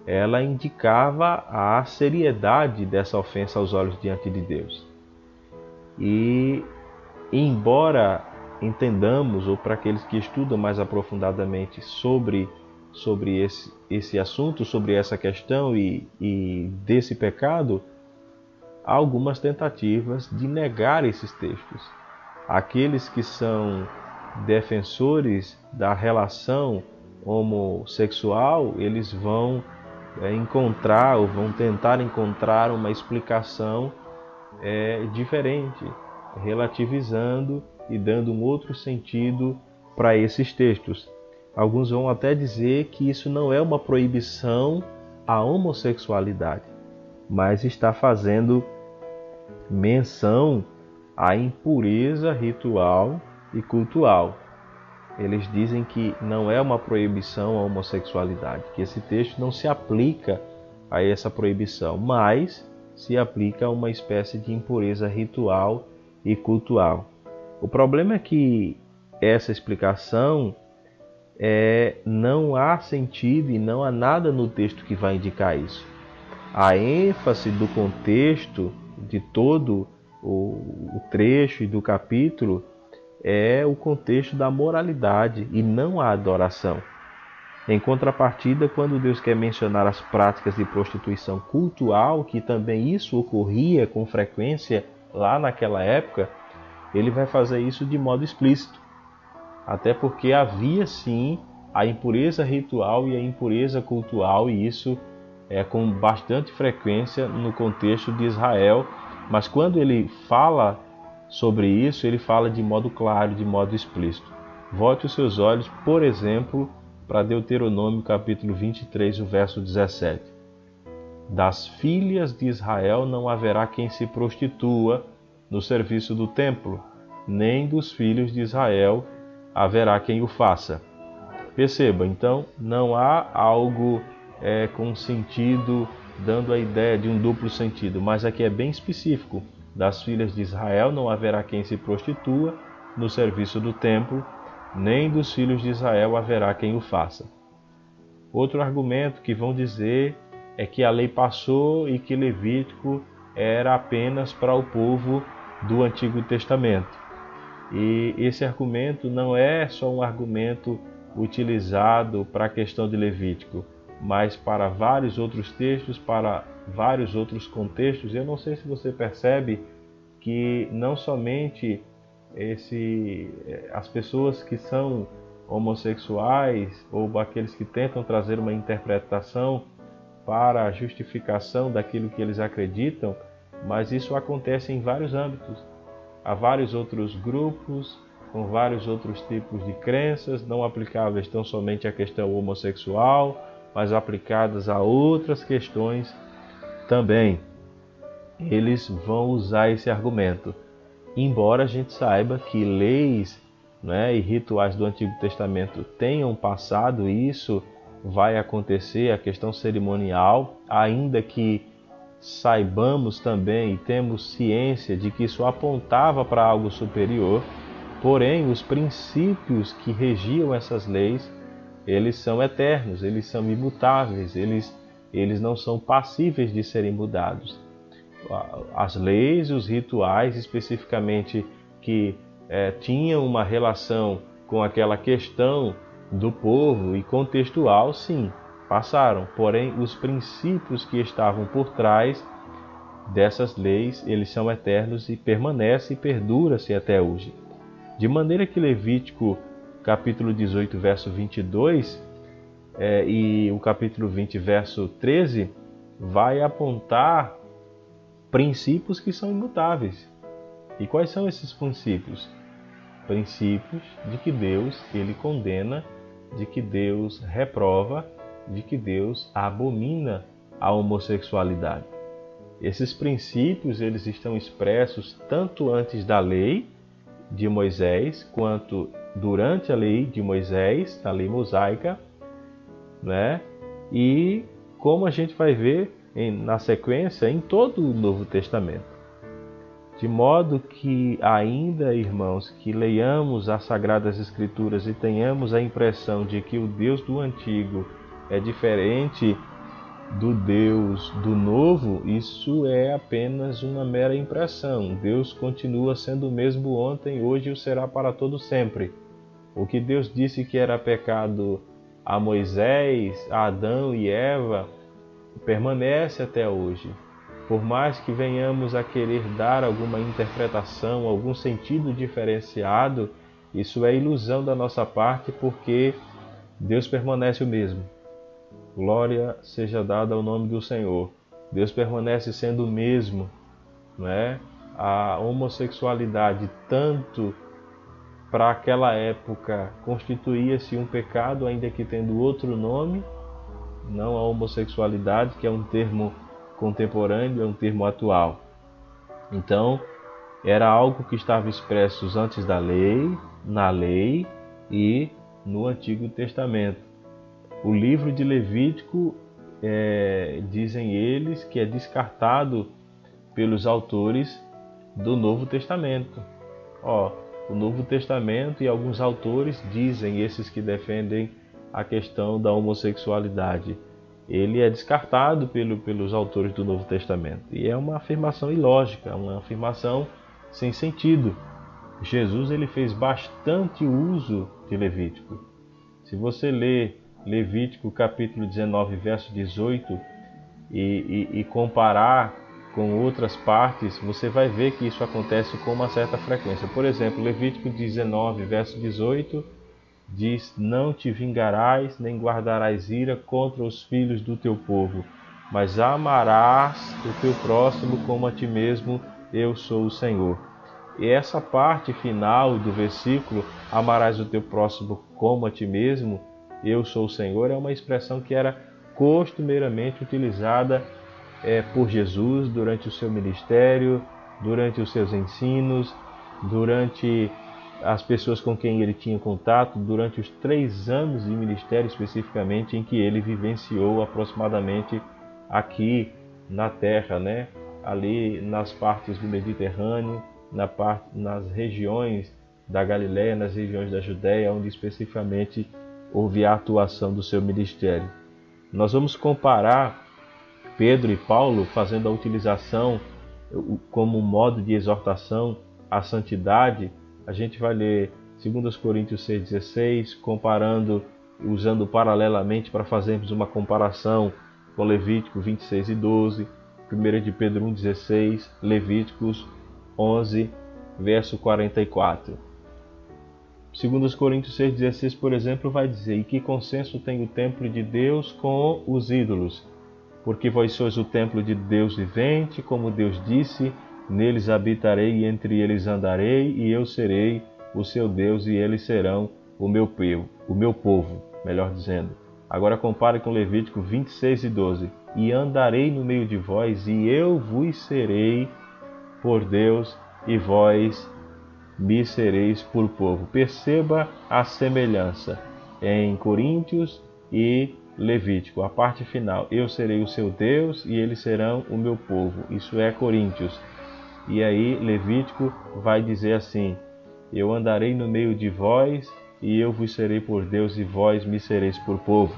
ela indicava a seriedade dessa ofensa aos olhos diante de Deus. E, embora entendamos, ou para aqueles que estudam mais aprofundadamente sobre, sobre esse, esse assunto, sobre essa questão e, e desse pecado, há algumas tentativas de negar esses textos. Aqueles que são defensores da relação homossexual, eles vão é, encontrar ou vão tentar encontrar uma explicação é, diferente, relativizando e dando um outro sentido para esses textos. Alguns vão até dizer que isso não é uma proibição à homossexualidade, mas está fazendo menção à impureza ritual e cultural. Eles dizem que não é uma proibição à homossexualidade, que esse texto não se aplica a essa proibição, mas se aplica a uma espécie de impureza ritual e cultural. O problema é que essa explicação é, não há sentido e não há nada no texto que vai indicar isso. A ênfase do contexto de todo o, trecho e do capítulo é o contexto da moralidade e não a adoração. Em contrapartida, quando Deus quer mencionar as práticas de prostituição cultural, que também isso ocorria com frequência lá naquela época, ele vai fazer isso de modo explícito. Até porque havia sim a impureza ritual e a impureza cultural, e isso é com bastante frequência no contexto de Israel, mas quando ele fala sobre isso, ele fala de modo claro, de modo explícito. Volte os seus olhos, por exemplo, para Deuteronômio capítulo 23, o verso 17. Das filhas de Israel não haverá quem se prostitua no serviço do templo, nem dos filhos de Israel haverá quem o faça. Perceba, então, não há algo é, com sentido, dando a ideia de um duplo sentido, mas aqui é bem específico. Das filhas de Israel não haverá quem se prostitua no serviço do templo, nem dos filhos de Israel haverá quem o faça. Outro argumento que vão dizer é que a lei passou e que Levítico era apenas para o povo do Antigo Testamento. E esse argumento não é só um argumento utilizado para a questão de Levítico, mas para vários outros textos, para vários outros contextos. Eu não sei se você percebe que não somente esse, eh, as pessoas que são homossexuais ou aqueles que tentam trazer uma interpretação para a justificação daquilo que eles acreditam, mas isso acontece em vários âmbitos. Há vários outros grupos com vários outros tipos de crenças, não aplicáveis tão somente à questão homossexual, mas aplicadas a outras questões também. Eles vão usar esse argumento. Embora a gente saiba que leis né, e rituais do Antigo Testamento tenham passado, isso vai acontecer, a questão cerimonial, ainda que saibamos também e temos ciência de que isso apontava para algo superior, porém os princípios que regiam essas leis, eles são eternos, eles são imutáveis, eles, eles não são passíveis de serem mudados. As leis, os rituais especificamente que é, tinham uma relação com aquela questão do povo e contextual, sim, passaram. Porém, os princípios que estavam por trás dessas leis, eles são eternos e permanecem e perdura-se até hoje. De maneira que Levítico capítulo 18, verso 22 é, e o capítulo 20, verso 13 vai apontar princípios que são imutáveis. E quais são esses princípios? Princípios de que Deus ele condena, de que Deus reprova de que Deus abomina a homossexualidade. Esses princípios eles estão expressos tanto antes da lei de Moisés quanto durante a lei de Moisés, a lei mosaica, né? E como a gente vai ver em, na sequência em todo o Novo Testamento. De modo que ainda, irmãos, que leiamos as sagradas escrituras e tenhamos a impressão de que o Deus do antigo é diferente do Deus do novo, isso é apenas uma mera impressão. Deus continua sendo o mesmo ontem, hoje e o será para todo sempre. O que Deus disse que era pecado a Moisés, a Adão e Eva, permanece até hoje. Por mais que venhamos a querer dar alguma interpretação, algum sentido diferenciado, isso é ilusão da nossa parte, porque Deus permanece o mesmo. Glória seja dada ao nome do Senhor. Deus permanece sendo o mesmo, né? A homossexualidade tanto para aquela época constituía-se um pecado, ainda que tendo outro nome, não a homossexualidade, que é um termo contemporâneo, é um termo atual. Então, era algo que estava expresso antes da lei, na lei e no Antigo Testamento. O livro de Levítico, é, dizem eles, que é descartado pelos autores do Novo Testamento. Ó, o Novo Testamento e alguns autores dizem, esses que defendem a questão da homossexualidade, ele é descartado pelo, pelos autores do Novo Testamento. E é uma afirmação ilógica, uma afirmação sem sentido. Jesus ele fez bastante uso de Levítico. Se você ler Levítico capítulo 19, verso 18, e, e, e comparar com outras partes, você vai ver que isso acontece com uma certa frequência. Por exemplo, Levítico 19, verso 18 diz: Não te vingarás, nem guardarás ira contra os filhos do teu povo, mas amarás o teu próximo como a ti mesmo, eu sou o Senhor. E essa parte final do versículo, amarás o teu próximo como a ti mesmo, eu sou o Senhor, é uma expressão que era costumeiramente utilizada é, por Jesus durante o seu ministério, durante os seus ensinos, durante as pessoas com quem ele tinha contato, durante os três anos de ministério especificamente em que ele vivenciou aproximadamente aqui na Terra, né? ali nas partes do Mediterrâneo, na parte, nas regiões da Galiléia, nas regiões da Judéia, onde especificamente houve a atuação do seu ministério. Nós vamos comparar Pedro e Paulo fazendo a utilização como modo de exortação à santidade, a gente vai ler 2 Coríntios 6,16, comparando, usando paralelamente para fazermos uma comparação com Levítico 26 e 12, 1 de Pedro 1,16, Levíticos 11, verso 44. 2 Coríntios 6,16, por exemplo, vai dizer: E que consenso tem o templo de Deus com os ídolos? Porque vós sois o templo de Deus vivente, como Deus disse: Neles habitarei e entre eles andarei, e eu serei o seu Deus, e eles serão o meu povo, o meu povo, melhor dizendo. Agora compare com Levítico 26 e 12. E andarei no meio de vós, e eu vos serei por Deus, e vós me sereis por povo. Perceba a semelhança em Coríntios e Levítico, a parte final. Eu serei o seu Deus e eles serão o meu povo. Isso é Coríntios. E aí Levítico vai dizer assim: Eu andarei no meio de vós e eu vos serei por Deus e vós me sereis por povo.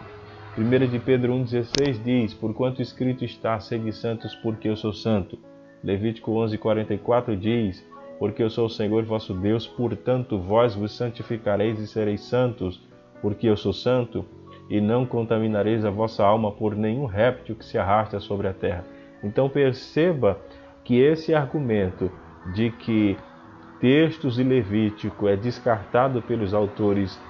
1 de Pedro 1,16 diz: Porquanto escrito está, sede santos, porque eu sou santo. Levítico 11,44 diz: porque eu sou o Senhor vosso Deus, portanto vós vos santificareis e sereis santos, porque eu sou santo, e não contaminareis a vossa alma por nenhum réptil que se arrasta sobre a terra. Então perceba que esse argumento de que textos e Levítico é descartado pelos autores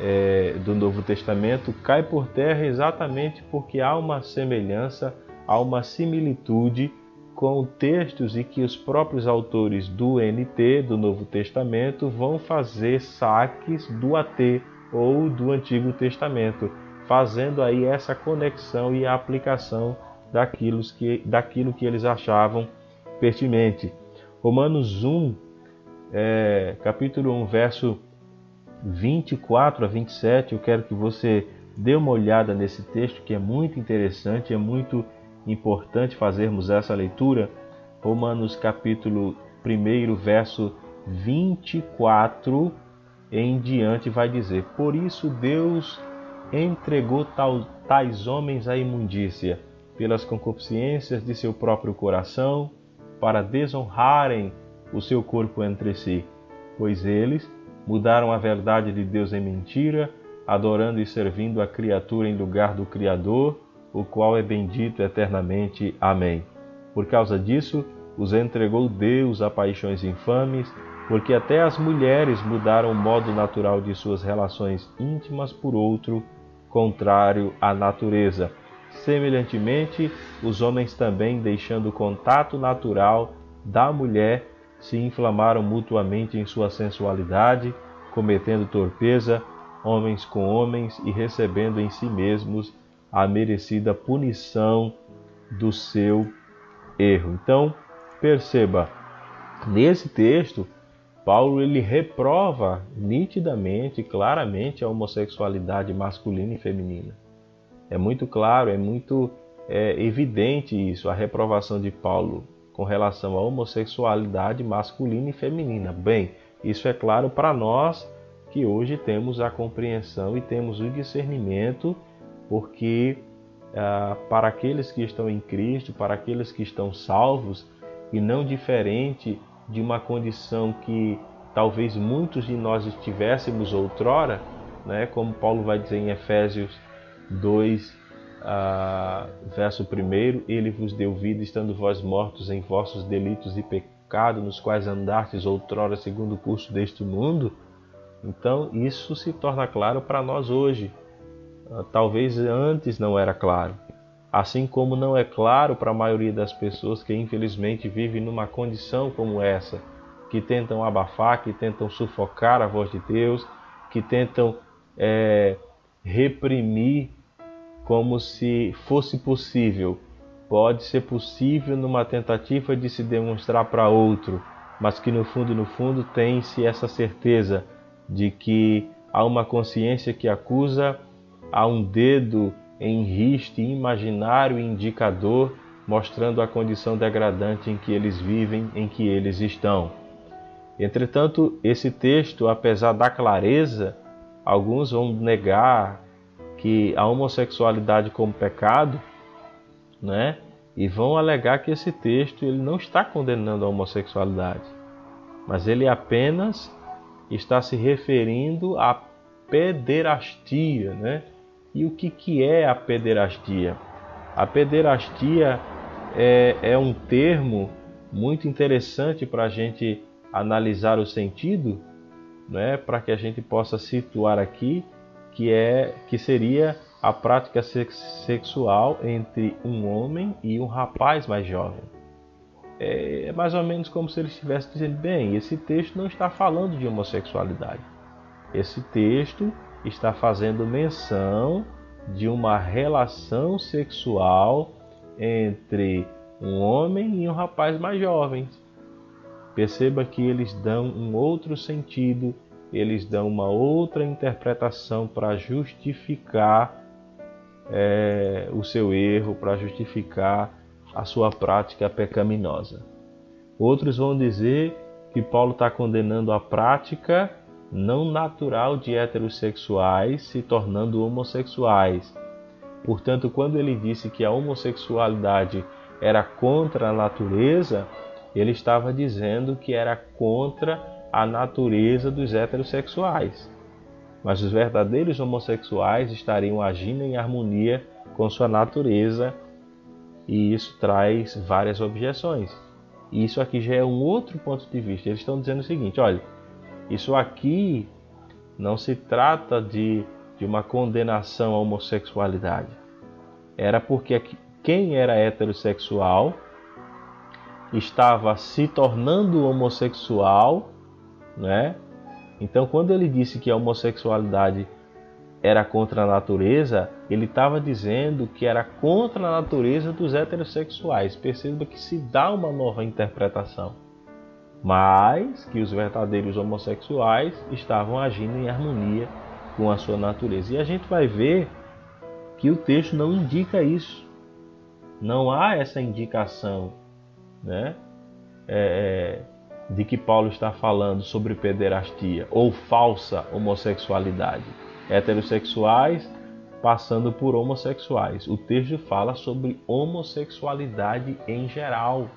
é, do Novo Testamento cai por terra exatamente porque há uma semelhança, há uma similitude com textos e que os próprios autores do NT, do Novo Testamento, vão fazer saques do AT ou do Antigo Testamento, fazendo aí essa conexão e a aplicação daquilo que, daquilo que eles achavam pertinente. Romanos 1, é, capítulo 1, verso 24 a 27, eu quero que você dê uma olhada nesse texto que é muito interessante, é muito importante fazermos essa leitura. Romanos capítulo 1, verso 24 em diante vai dizer: Por isso Deus entregou tais homens à imundícia, pelas concupiscências de seu próprio coração, para desonrarem o seu corpo entre si, pois eles mudaram a verdade de Deus em mentira, adorando e servindo a criatura em lugar do Criador o qual é bendito eternamente. Amém. Por causa disso, os entregou Deus a paixões infames, porque até as mulheres mudaram o modo natural de suas relações íntimas por outro, contrário à natureza. Semelhantemente, os homens também, deixando o contato natural da mulher, se inflamaram mutuamente em sua sensualidade, cometendo torpeza, homens com homens e recebendo em si mesmos a merecida punição do seu erro. Então, perceba, nesse texto, Paulo ele reprova nitidamente, claramente a homossexualidade masculina e feminina. É muito claro, é muito é, evidente isso, a reprovação de Paulo com relação à homossexualidade masculina e feminina. Bem, isso é claro para nós que hoje temos a compreensão e temos o discernimento porque ah, para aqueles que estão em Cristo, para aqueles que estão salvos, e não diferente de uma condição que talvez muitos de nós estivéssemos outrora, né, como Paulo vai dizer em Efésios 2, ah, verso 1, Ele vos deu vida, estando vós mortos em vossos delitos e pecados, nos quais andastes outrora segundo o curso deste mundo. Então, isso se torna claro para nós hoje. Ah, talvez antes não era claro. Assim como não é claro para a maioria das pessoas que infelizmente vivem numa condição como essa, que tentam abafar, que tentam sufocar a voz de Deus, que tentam é, reprimir como se fosse possível. Pode ser possível numa tentativa de se demonstrar para outro, mas que no fundo, no fundo, tem-se essa certeza de que há uma consciência que acusa há um dedo em riste imaginário indicador mostrando a condição degradante em que eles vivem, em que eles estão. Entretanto, esse texto, apesar da clareza, alguns vão negar que a homossexualidade como pecado, né? e vão alegar que esse texto ele não está condenando a homossexualidade, mas ele apenas está se referindo à pederastia, né? E o que, que é a pederastia? A pederastia é, é um termo muito interessante para a gente analisar o sentido, né? Para que a gente possa situar aqui que é que seria a prática sexual entre um homem e um rapaz mais jovem. É mais ou menos como se ele estivesse dizendo: bem, esse texto não está falando de homossexualidade. Esse texto está fazendo menção de uma relação sexual entre um homem e um rapaz mais jovem. Perceba que eles dão um outro sentido, eles dão uma outra interpretação para justificar é, o seu erro, para justificar a sua prática pecaminosa. Outros vão dizer que Paulo está condenando a prática não natural de heterossexuais se tornando homossexuais. Portanto, quando ele disse que a homossexualidade era contra a natureza, ele estava dizendo que era contra a natureza dos heterossexuais mas os verdadeiros homossexuais estariam agindo em harmonia com sua natureza, e isso traz várias objeções. Isso aqui já é um outro ponto de vista. Eles estão dizendo o seguinte: olha, isso aqui não se trata de, de uma condenação à homossexualidade. Era porque quem era heterossexual estava se tornando homossexual, né? Então, quando ele disse que a homossexualidade era contra a natureza, ele estava dizendo que era contra a natureza dos heterossexuais. Perceba que se dá uma nova interpretação, mas que os verdadeiros homossexuais estavam agindo em harmonia com a sua natureza. E a gente vai ver que o texto não indica isso. Não há essa indicação, né? É, é de que Paulo está falando sobre pederastia ou falsa homossexualidade. Heterossexuais passando por homossexuais. O texto fala sobre homossexualidade em geral.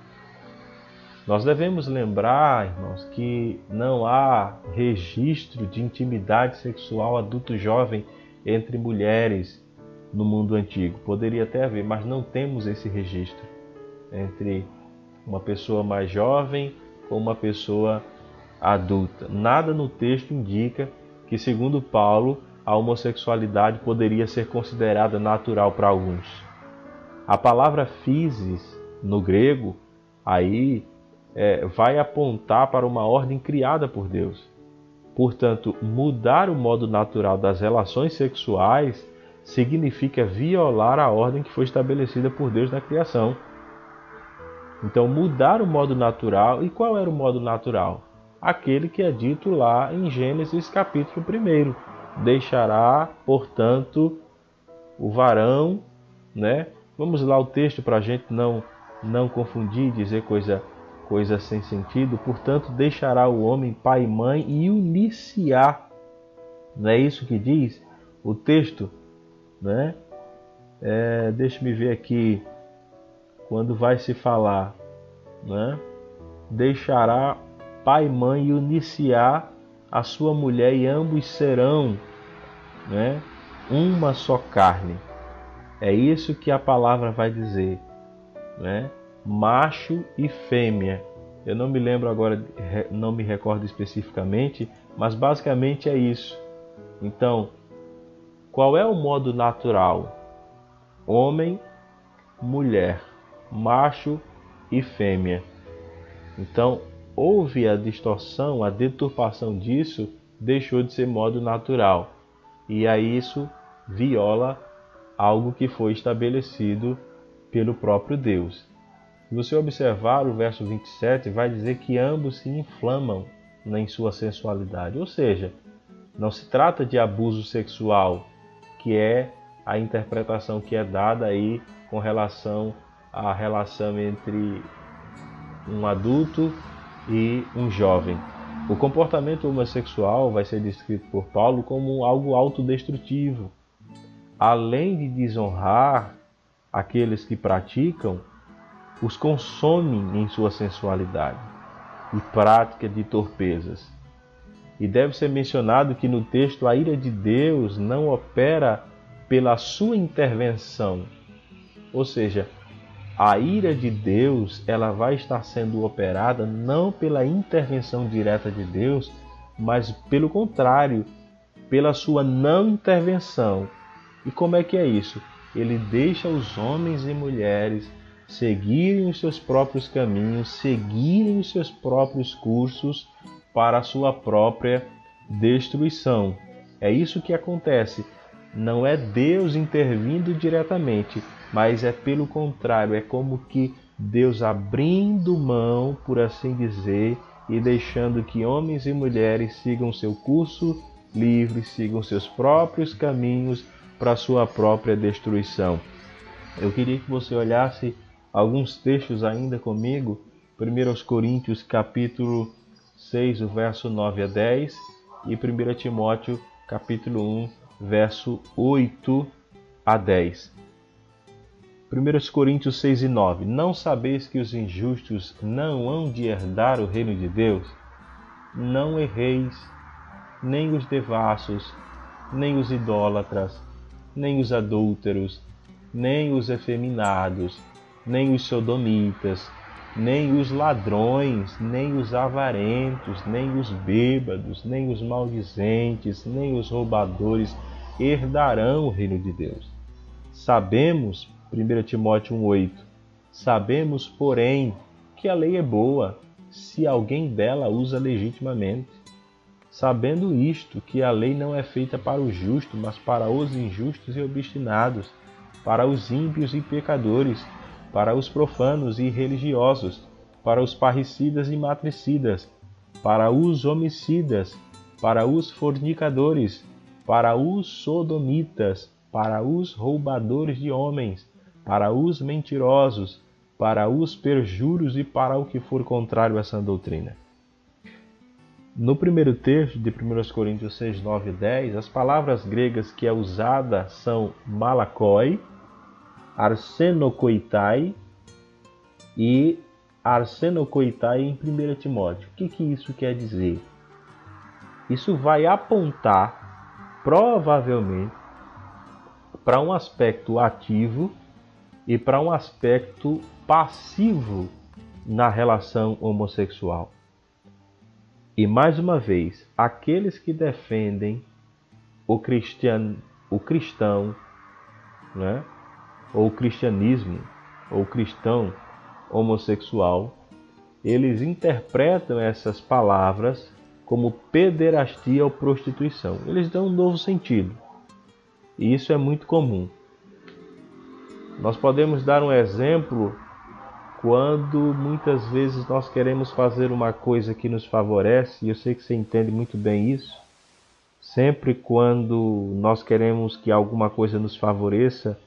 Nós devemos lembrar, irmãos, que não há registro de intimidade sexual adulto-jovem entre mulheres no mundo antigo. Poderia até haver, mas não temos esse registro entre uma pessoa mais jovem com uma pessoa adulta. Nada no texto indica que, segundo Paulo, a homossexualidade poderia ser considerada natural para alguns. A palavra physis no grego aí é, vai apontar para uma ordem criada por Deus. Portanto, mudar o modo natural das relações sexuais significa violar a ordem que foi estabelecida por Deus na criação. Então, mudar o modo natural. E qual era o modo natural? Aquele que é dito lá em Gênesis capítulo 1. Deixará, portanto, o varão, né? Vamos lá o texto para a gente não não confundir, dizer coisa coisa sem sentido. Portanto, deixará o homem pai e mãe e uniciar. Não é isso que diz o texto, né? É, Deixe-me ver aqui quando vai se falar, né? Deixará pai e mãe e uniciar a sua mulher e ambos serão, né? Uma só carne. É isso que a palavra vai dizer, né? Macho e fêmea. Eu não me lembro agora, não me recordo especificamente, mas basicamente é isso. Então, qual é o modo natural? Homem, mulher macho e fêmea. Então, houve a distorção, a deturpação disso, deixou de ser modo natural. E aí isso viola algo que foi estabelecido pelo próprio Deus. Se você observar o verso 27, vai dizer que ambos se inflamam em sua sensualidade. Ou seja, não se trata de abuso sexual, que é a interpretação que é dada aí com relação a relação entre um adulto e um jovem. O comportamento homossexual vai ser descrito por Paulo como algo autodestrutivo. Além de desonrar aqueles que praticam, os consomem em sua sensualidade e prática de torpezas. E deve ser mencionado que no texto a ira de Deus não opera pela sua intervenção, ou seja, a ira de Deus ela vai estar sendo operada não pela intervenção direta de Deus, mas pelo contrário, pela sua não intervenção. E como é que é isso? Ele deixa os homens e mulheres seguirem os seus próprios caminhos, seguirem os seus próprios cursos para a sua própria destruição. É isso que acontece. Não é Deus intervindo diretamente, mas é pelo contrário, é como que Deus abrindo mão, por assim dizer, e deixando que homens e mulheres sigam seu curso livre, sigam seus próprios caminhos para sua própria destruição. Eu queria que você olhasse alguns textos ainda comigo, 1 Coríntios capítulo 6, o verso 9 a 10 e 1 Timóteo capítulo 1, verso 8 a 10. 1 Coríntios 6 e 9: Não sabeis que os injustos não hão de herdar o reino de Deus? Não erreis, nem os devassos, nem os idólatras, nem os adúlteros, nem os efeminados, nem os sodomitas, nem os ladrões, nem os avarentos, nem os bêbados, nem os maldizentes, nem os roubadores herdarão o reino de Deus. Sabemos, 1 Timóteo 1,8, sabemos, porém, que a lei é boa, se alguém dela usa legitimamente. Sabendo isto, que a lei não é feita para o justo, mas para os injustos e obstinados, para os ímpios e pecadores, para os profanos e religiosos, para os parricidas e matricidas, para os homicidas, para os fornicadores, para os sodomitas, para os roubadores de homens, para os mentirosos, para os perjuros e para o que for contrário a essa doutrina. No primeiro texto de 1 Coríntios 6, 9 e 10, as palavras gregas que é usada são malakoi, arsenokoitai e arsenokoitai em 1 Timóteo. O que, que isso quer dizer? Isso vai apontar, provavelmente, para um aspecto ativo e para um aspecto passivo na relação homossexual. E mais uma vez, aqueles que defendem o, cristian, o cristão, né? Ou cristianismo, ou cristão homossexual, eles interpretam essas palavras como pederastia ou prostituição. Eles dão um novo sentido. E isso é muito comum. Nós podemos dar um exemplo quando muitas vezes nós queremos fazer uma coisa que nos favorece, e eu sei que você entende muito bem isso. Sempre quando nós queremos que alguma coisa nos favoreça,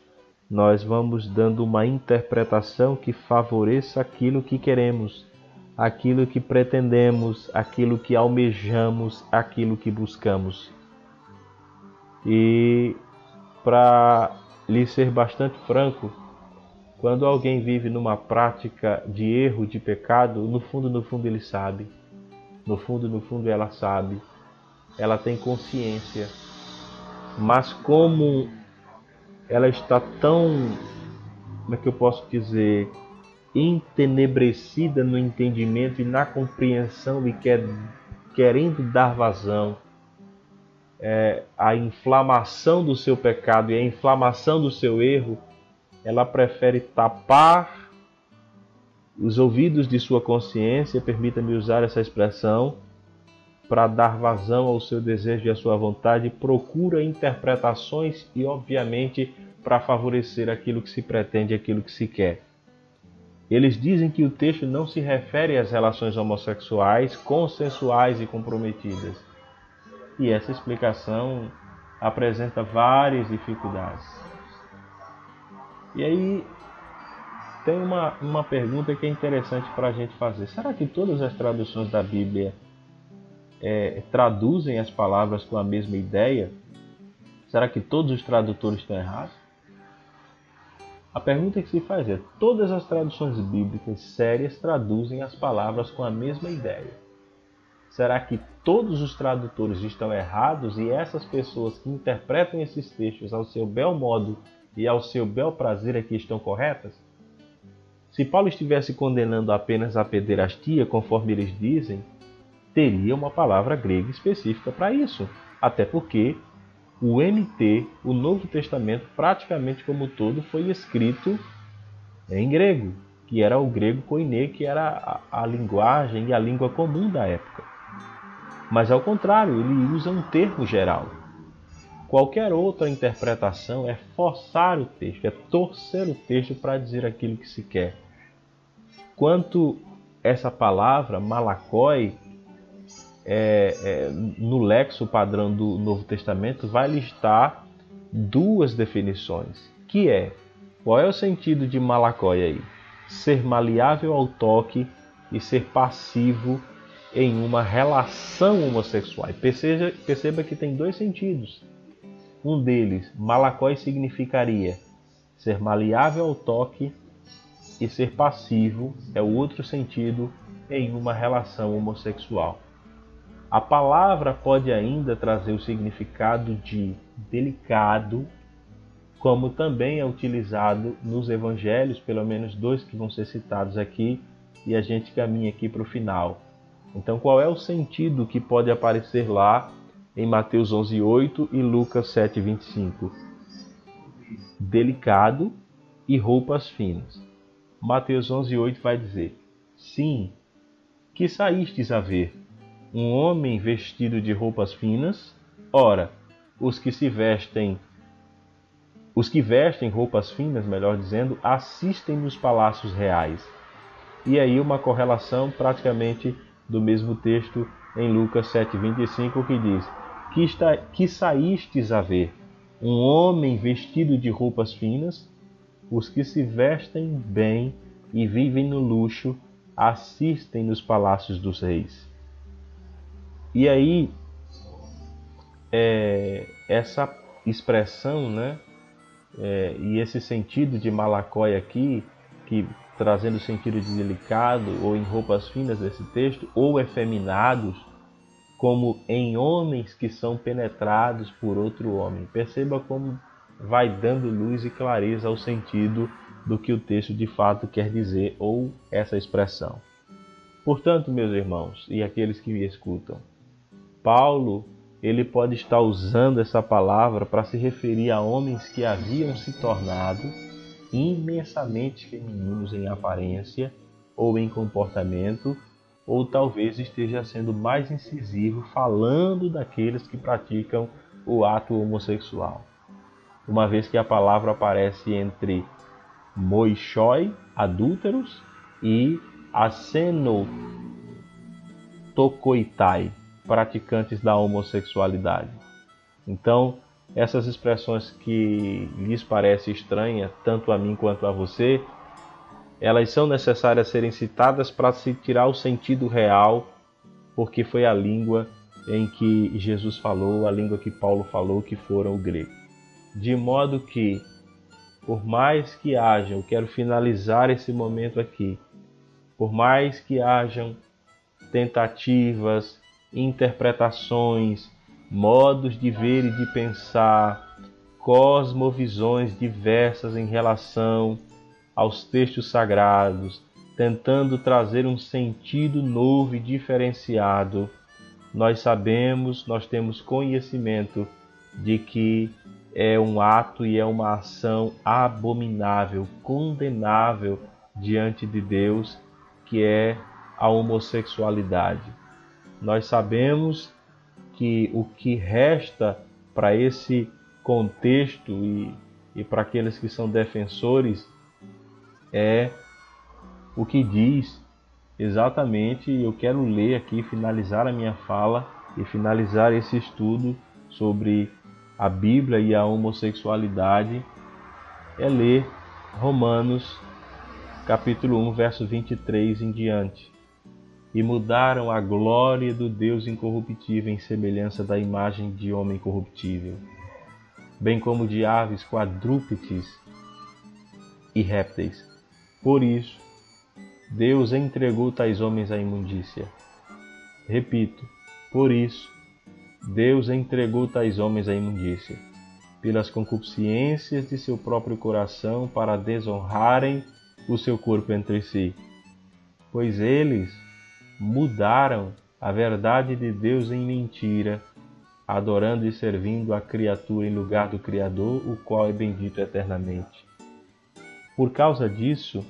nós vamos dando uma interpretação que favoreça aquilo que queremos, aquilo que pretendemos, aquilo que almejamos, aquilo que buscamos. E para lhe ser bastante franco, quando alguém vive numa prática de erro, de pecado, no fundo, no fundo ele sabe. No fundo, no fundo ela sabe. Ela tem consciência. Mas como ela está tão, como é que eu posso dizer, entenebrecida no entendimento e na compreensão e quer, querendo dar vazão é, à inflamação do seu pecado e à inflamação do seu erro, ela prefere tapar os ouvidos de sua consciência, permita-me usar essa expressão, para dar vazão ao seu desejo e à sua vontade, procura interpretações e, obviamente, para favorecer aquilo que se pretende, aquilo que se quer. Eles dizem que o texto não se refere às relações homossexuais consensuais e comprometidas. E essa explicação apresenta várias dificuldades. E aí tem uma, uma pergunta que é interessante para a gente fazer: será que todas as traduções da Bíblia é, traduzem as palavras com a mesma ideia, será que todos os tradutores estão errados? A pergunta que se faz é: todas as traduções bíblicas sérias traduzem as palavras com a mesma ideia? Será que todos os tradutores estão errados e essas pessoas que interpretam esses textos ao seu bel modo e ao seu bel prazer que estão corretas? Se Paulo estivesse condenando apenas a pederastia, conforme eles dizem, teria uma palavra grega específica para isso. Até porque o NT, o Novo Testamento, praticamente como todo, foi escrito em grego, que era o grego koiné, que era a, a linguagem e a língua comum da época. Mas ao contrário, ele usa um termo geral. Qualquer outra interpretação é forçar o texto, é torcer o texto para dizer aquilo que se quer. Quanto essa palavra, malakoi, é, é, no lexo padrão do Novo Testamento, vai listar duas definições, que é, qual é o sentido de malakoi aí? Ser maleável ao toque e ser passivo em uma relação homossexual. Perceba, perceba que tem dois sentidos. Um deles, malakoi significaria ser maleável ao toque e ser passivo é o outro sentido em uma relação homossexual. A palavra pode ainda trazer o significado de delicado, como também é utilizado nos evangelhos, pelo menos dois que vão ser citados aqui, e a gente caminha aqui para o final. Então, qual é o sentido que pode aparecer lá em Mateus 11:8 e Lucas 7:25? Delicado e roupas finas. Mateus 11:8 vai dizer: Sim, que saístes a ver um homem vestido de roupas finas. Ora, os que se vestem, os que vestem roupas finas, melhor dizendo, assistem nos palácios reais. E aí uma correlação praticamente do mesmo texto em Lucas 7:25 que diz: que, está, que saístes a ver um homem vestido de roupas finas, os que se vestem bem e vivem no luxo assistem nos palácios dos reis. E aí, é, essa expressão, né, é, e esse sentido de malacói aqui, que trazendo sentido de delicado ou em roupas finas desse texto, ou efeminados, como em homens que são penetrados por outro homem. Perceba como vai dando luz e clareza ao sentido do que o texto de fato quer dizer ou essa expressão. Portanto, meus irmãos e aqueles que me escutam, Paulo ele pode estar usando essa palavra para se referir a homens que haviam se tornado imensamente femininos em aparência ou em comportamento, ou talvez esteja sendo mais incisivo falando daqueles que praticam o ato homossexual. Uma vez que a palavra aparece entre moixói, adúlteros, e asenotocoitai, praticantes da homossexualidade. Então, essas expressões que lhes parece estranha, tanto a mim quanto a você, elas são necessárias serem citadas para se tirar o sentido real, porque foi a língua em que Jesus falou, a língua que Paulo falou, que foram o grego. De modo que, por mais que hajam, quero finalizar esse momento aqui, por mais que hajam tentativas, interpretações, modos de ver e de pensar, cosmovisões diversas em relação aos textos sagrados, tentando trazer um sentido novo e diferenciado. Nós sabemos, nós temos conhecimento de que é um ato e é uma ação abominável, condenável diante de Deus, que é a homossexualidade nós sabemos que o que resta para esse contexto e, e para aqueles que são defensores é o que diz exatamente. Eu quero ler aqui, finalizar a minha fala e finalizar esse estudo sobre a Bíblia e a homossexualidade. É ler Romanos capítulo 1, verso 23 em diante e mudaram a glória do Deus incorruptível em semelhança da imagem de homem corruptível, bem como de aves quadrúpedes e répteis. Por isso, Deus entregou tais homens à imundícia. Repito, por isso, Deus entregou tais homens à imundícia, pelas concupiscências de seu próprio coração, para desonrarem o seu corpo entre si. Pois eles mudaram a verdade de Deus em mentira, adorando e servindo a criatura em lugar do Criador, o qual é bendito eternamente. Por causa disso,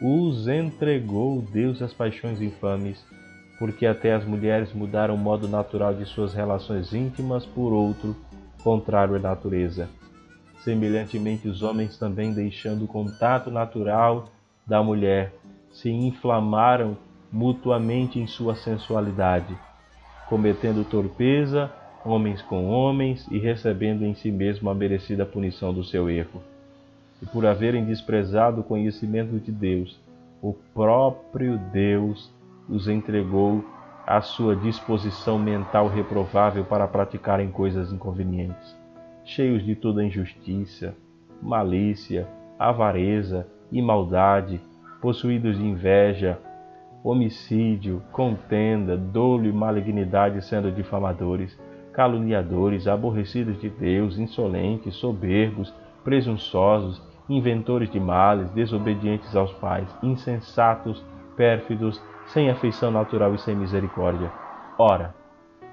os entregou Deus às paixões infames, porque até as mulheres mudaram o modo natural de suas relações íntimas por outro, contrário à natureza. Semelhantemente, os homens também, deixando o contato natural da mulher, se inflamaram mutuamente em sua sensualidade, cometendo torpeza, homens com homens, e recebendo em si mesmo a merecida punição do seu erro. E por haverem desprezado o conhecimento de Deus, o próprio Deus os entregou à sua disposição mental reprovável para praticarem coisas inconvenientes, cheios de toda injustiça, malícia, avareza e maldade, possuídos de inveja, homicídio, contenda, dolo e malignidade, sendo difamadores, caluniadores, aborrecidos de Deus, insolentes, soberbos, presunçosos, inventores de males, desobedientes aos pais, insensatos, pérfidos, sem afeição natural e sem misericórdia. Ora,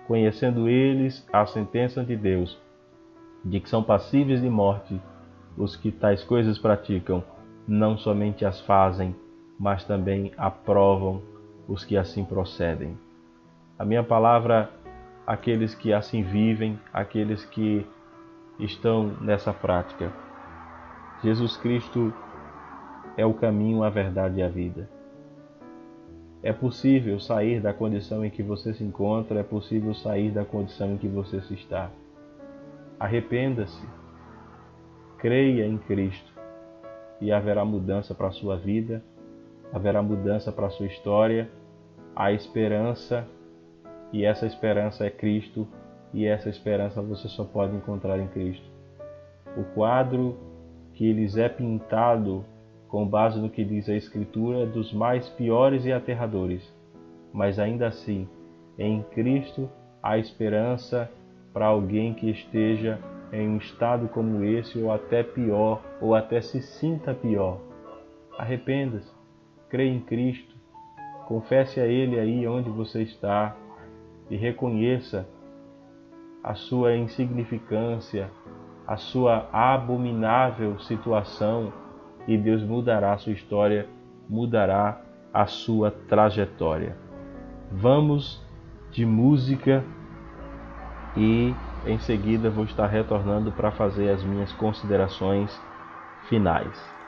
conhecendo eles a sentença de Deus, de que são passíveis de morte os que tais coisas praticam, não somente as fazem, mas também aprovam os que assim procedem. A minha palavra, aqueles que assim vivem, aqueles que estão nessa prática. Jesus Cristo é o caminho, a verdade e a vida. É possível sair da condição em que você se encontra, é possível sair da condição em que você se está. Arrependa-se, creia em Cristo e haverá mudança para a sua vida haverá mudança para a sua história, há esperança e essa esperança é Cristo e essa esperança você só pode encontrar em Cristo. O quadro que lhes é pintado com base no que diz a Escritura é dos mais piores e aterradores, mas ainda assim, em Cristo há esperança para alguém que esteja em um estado como esse ou até pior, ou até se sinta pior. Arrependa-se creia em Cristo, confesse a Ele aí onde você está e reconheça a sua insignificância, a sua abominável situação e Deus mudará a sua história, mudará a sua trajetória. Vamos de música e em seguida vou estar retornando para fazer as minhas considerações finais.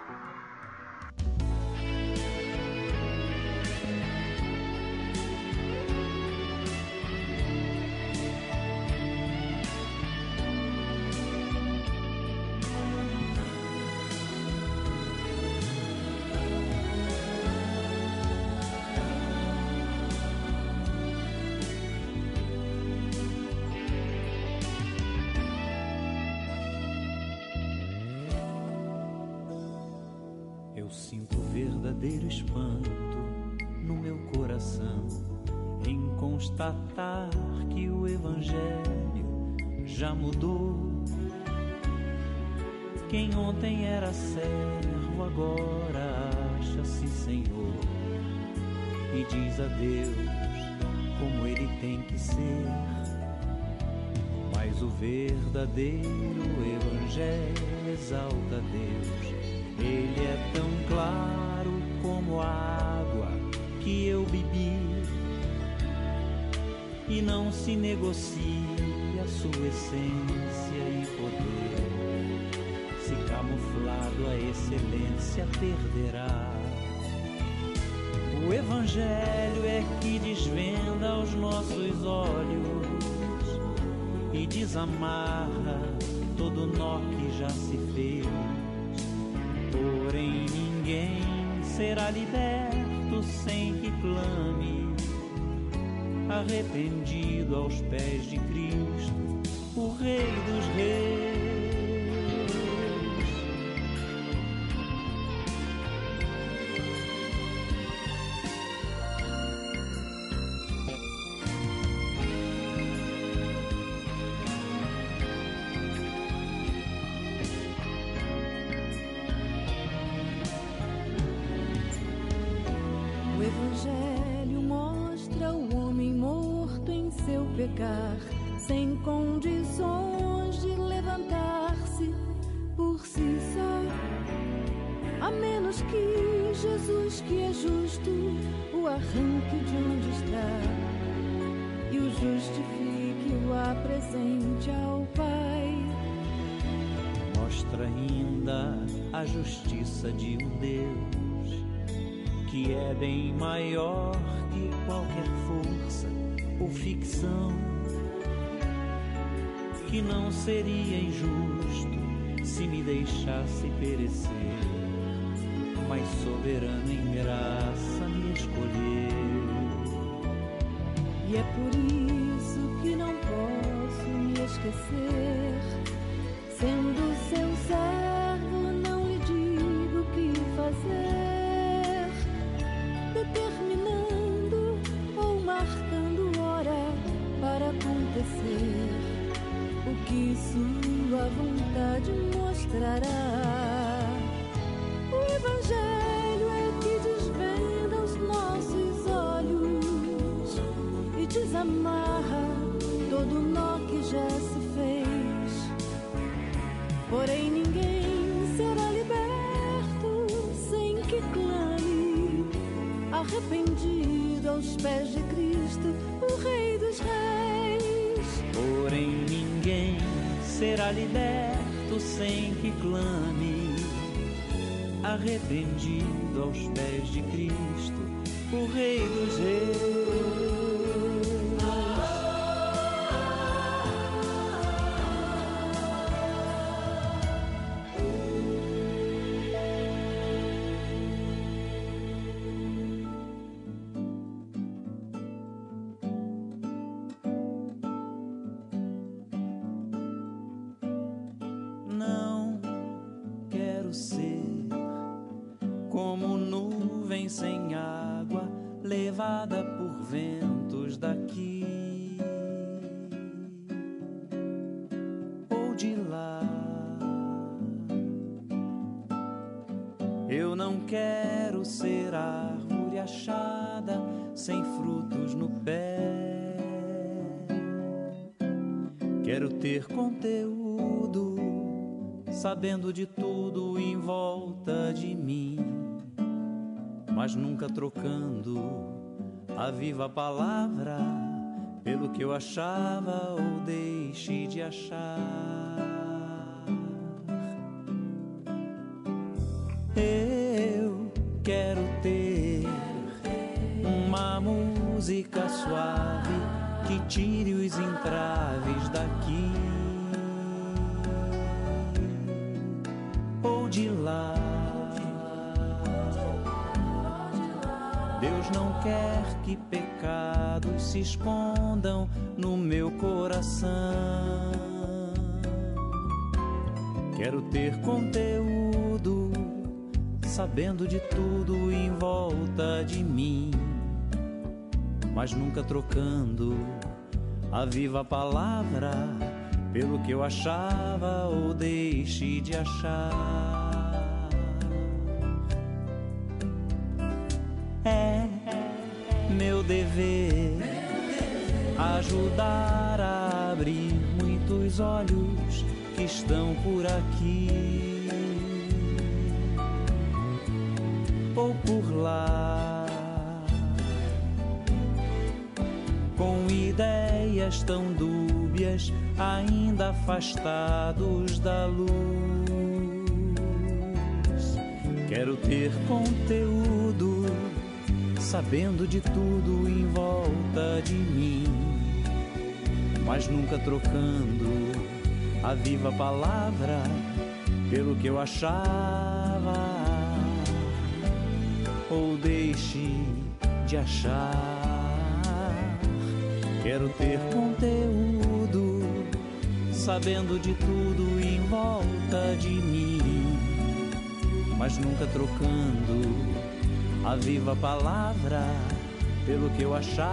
Sem condições de levantar-se por si só. A menos que Jesus, que é justo, o arranque de onde está e o justifique, o apresente ao Pai. Mostra ainda a justiça de um Deus que é bem maior que qualquer força ou ficção, que não seria injusto se me deixasse perecer, mas soberano em graça me escolheu. E é por isso que não posso me esquecer, arrependido aos pés de Cristo, sabendo de tudo em volta de mim, mas nunca trocando a viva palavra pelo que eu achava ou deixe de achar. Eu quero ter uma música suave que tire os entraves daqui lá. Deus não quer que pecados se escondam no meu coração. Quero ter conteúdo, sabendo de tudo em volta de mim, mas nunca trocando a viva palavra pelo que eu achava ou deixe de achar. Meu dever ajudar a abrir muitos olhos que estão por aqui ou por lá. Com ideias tão dúbias, ainda afastados da luz. Quero ter conteúdo, sabendo de tudo em volta de mim, mas nunca trocando a viva palavra pelo que eu achava ou deixe de achar. Quero ter conteúdo, sabendo de tudo em volta de mim, mas nunca trocando a viva palavra pelo que eu achava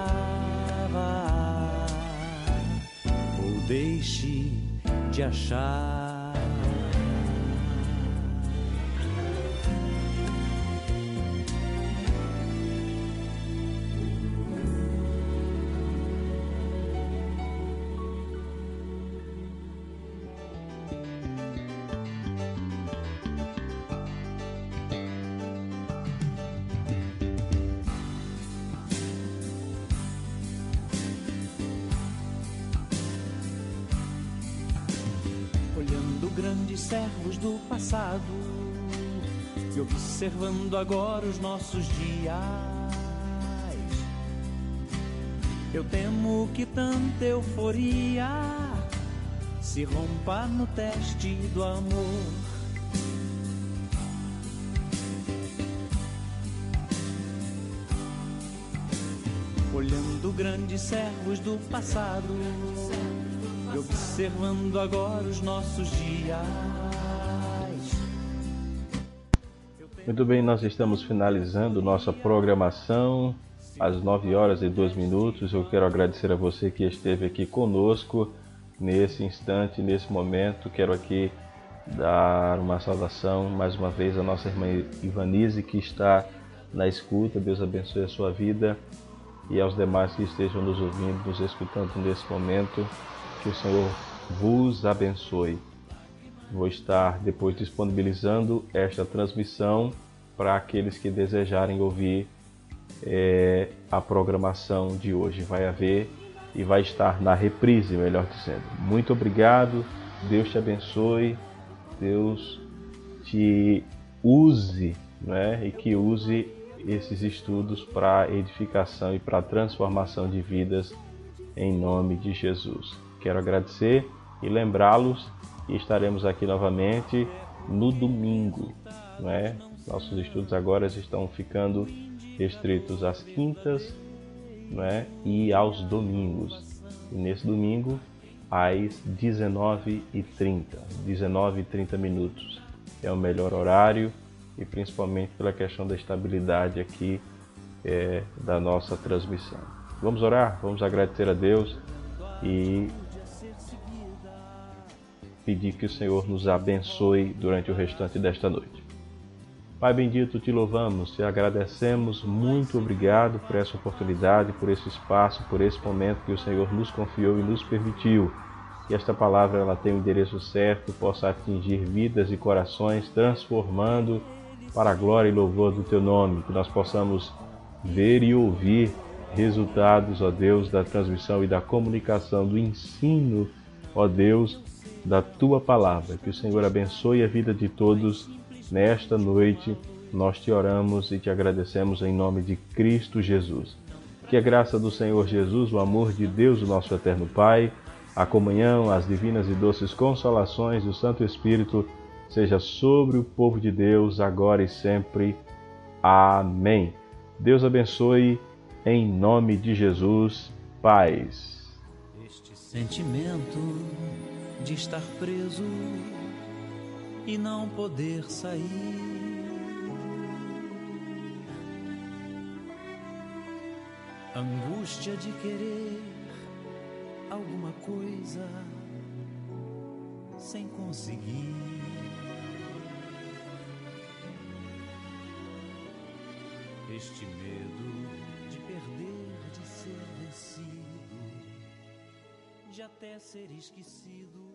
ou deixe de achar. Observando agora os nossos dias. Eu temo que tanta euforia se rompa no teste do amor. Olhando grandes servos do passado e observando agora os nossos dias. Muito bem, nós estamos finalizando nossa programação às 9 horas e 2 minutos. Eu quero agradecer a você que esteve aqui conosco nesse instante, nesse momento. Quero aqui dar uma saudação mais uma vez à nossa irmã Ivanise que está na escuta. Deus abençoe a sua vida e aos demais que estejam nos ouvindo, nos escutando nesse momento. Que o Senhor vos abençoe. Vou estar depois disponibilizando esta transmissão para aqueles que desejarem ouvir é, a programação de hoje. Vai haver e vai estar na reprise, melhor dizendo. Muito obrigado, Deus te abençoe, Deus te use né, e que use esses estudos para edificação e para transformação de vidas em nome de Jesus. Quero agradecer e lembrá-los e estaremos aqui novamente no domingo. Né? Nossos estudos agora estão ficando restritos às quintas né? e aos domingos. E nesse domingo, às 19h30, 19 e 30 minutos. É o melhor horário e principalmente pela questão da estabilidade aqui é, da nossa transmissão. Vamos orar, vamos agradecer a Deus e pedir que o Senhor nos abençoe durante o restante desta noite. Pai bendito, te louvamos, te agradecemos, muito obrigado por essa oportunidade, por esse espaço, por esse momento que o Senhor nos confiou e nos permitiu. Que esta palavra ela tenha o endereço certo, possa atingir vidas e corações, transformando para a glória e louvor do teu nome, que nós possamos ver e ouvir resultados, ó Deus, da transmissão e da comunicação, do ensino, ó Deus, da tua palavra. Que o Senhor abençoe a vida de todos nesta noite. Nós te oramos e te agradecemos em nome de Cristo Jesus. Que a graça do Senhor Jesus, o amor de Deus, o nosso eterno Pai, a comunhão, as divinas e doces consolações do Santo Espírito seja sobre o povo de Deus agora e sempre. Amém. Deus abençoe em nome de Jesus. Paz. Este sentimento de estar preso e não poder sair. Angústia de querer alguma coisa sem conseguir. Este medo de perder, de ser vencido, de até ser esquecido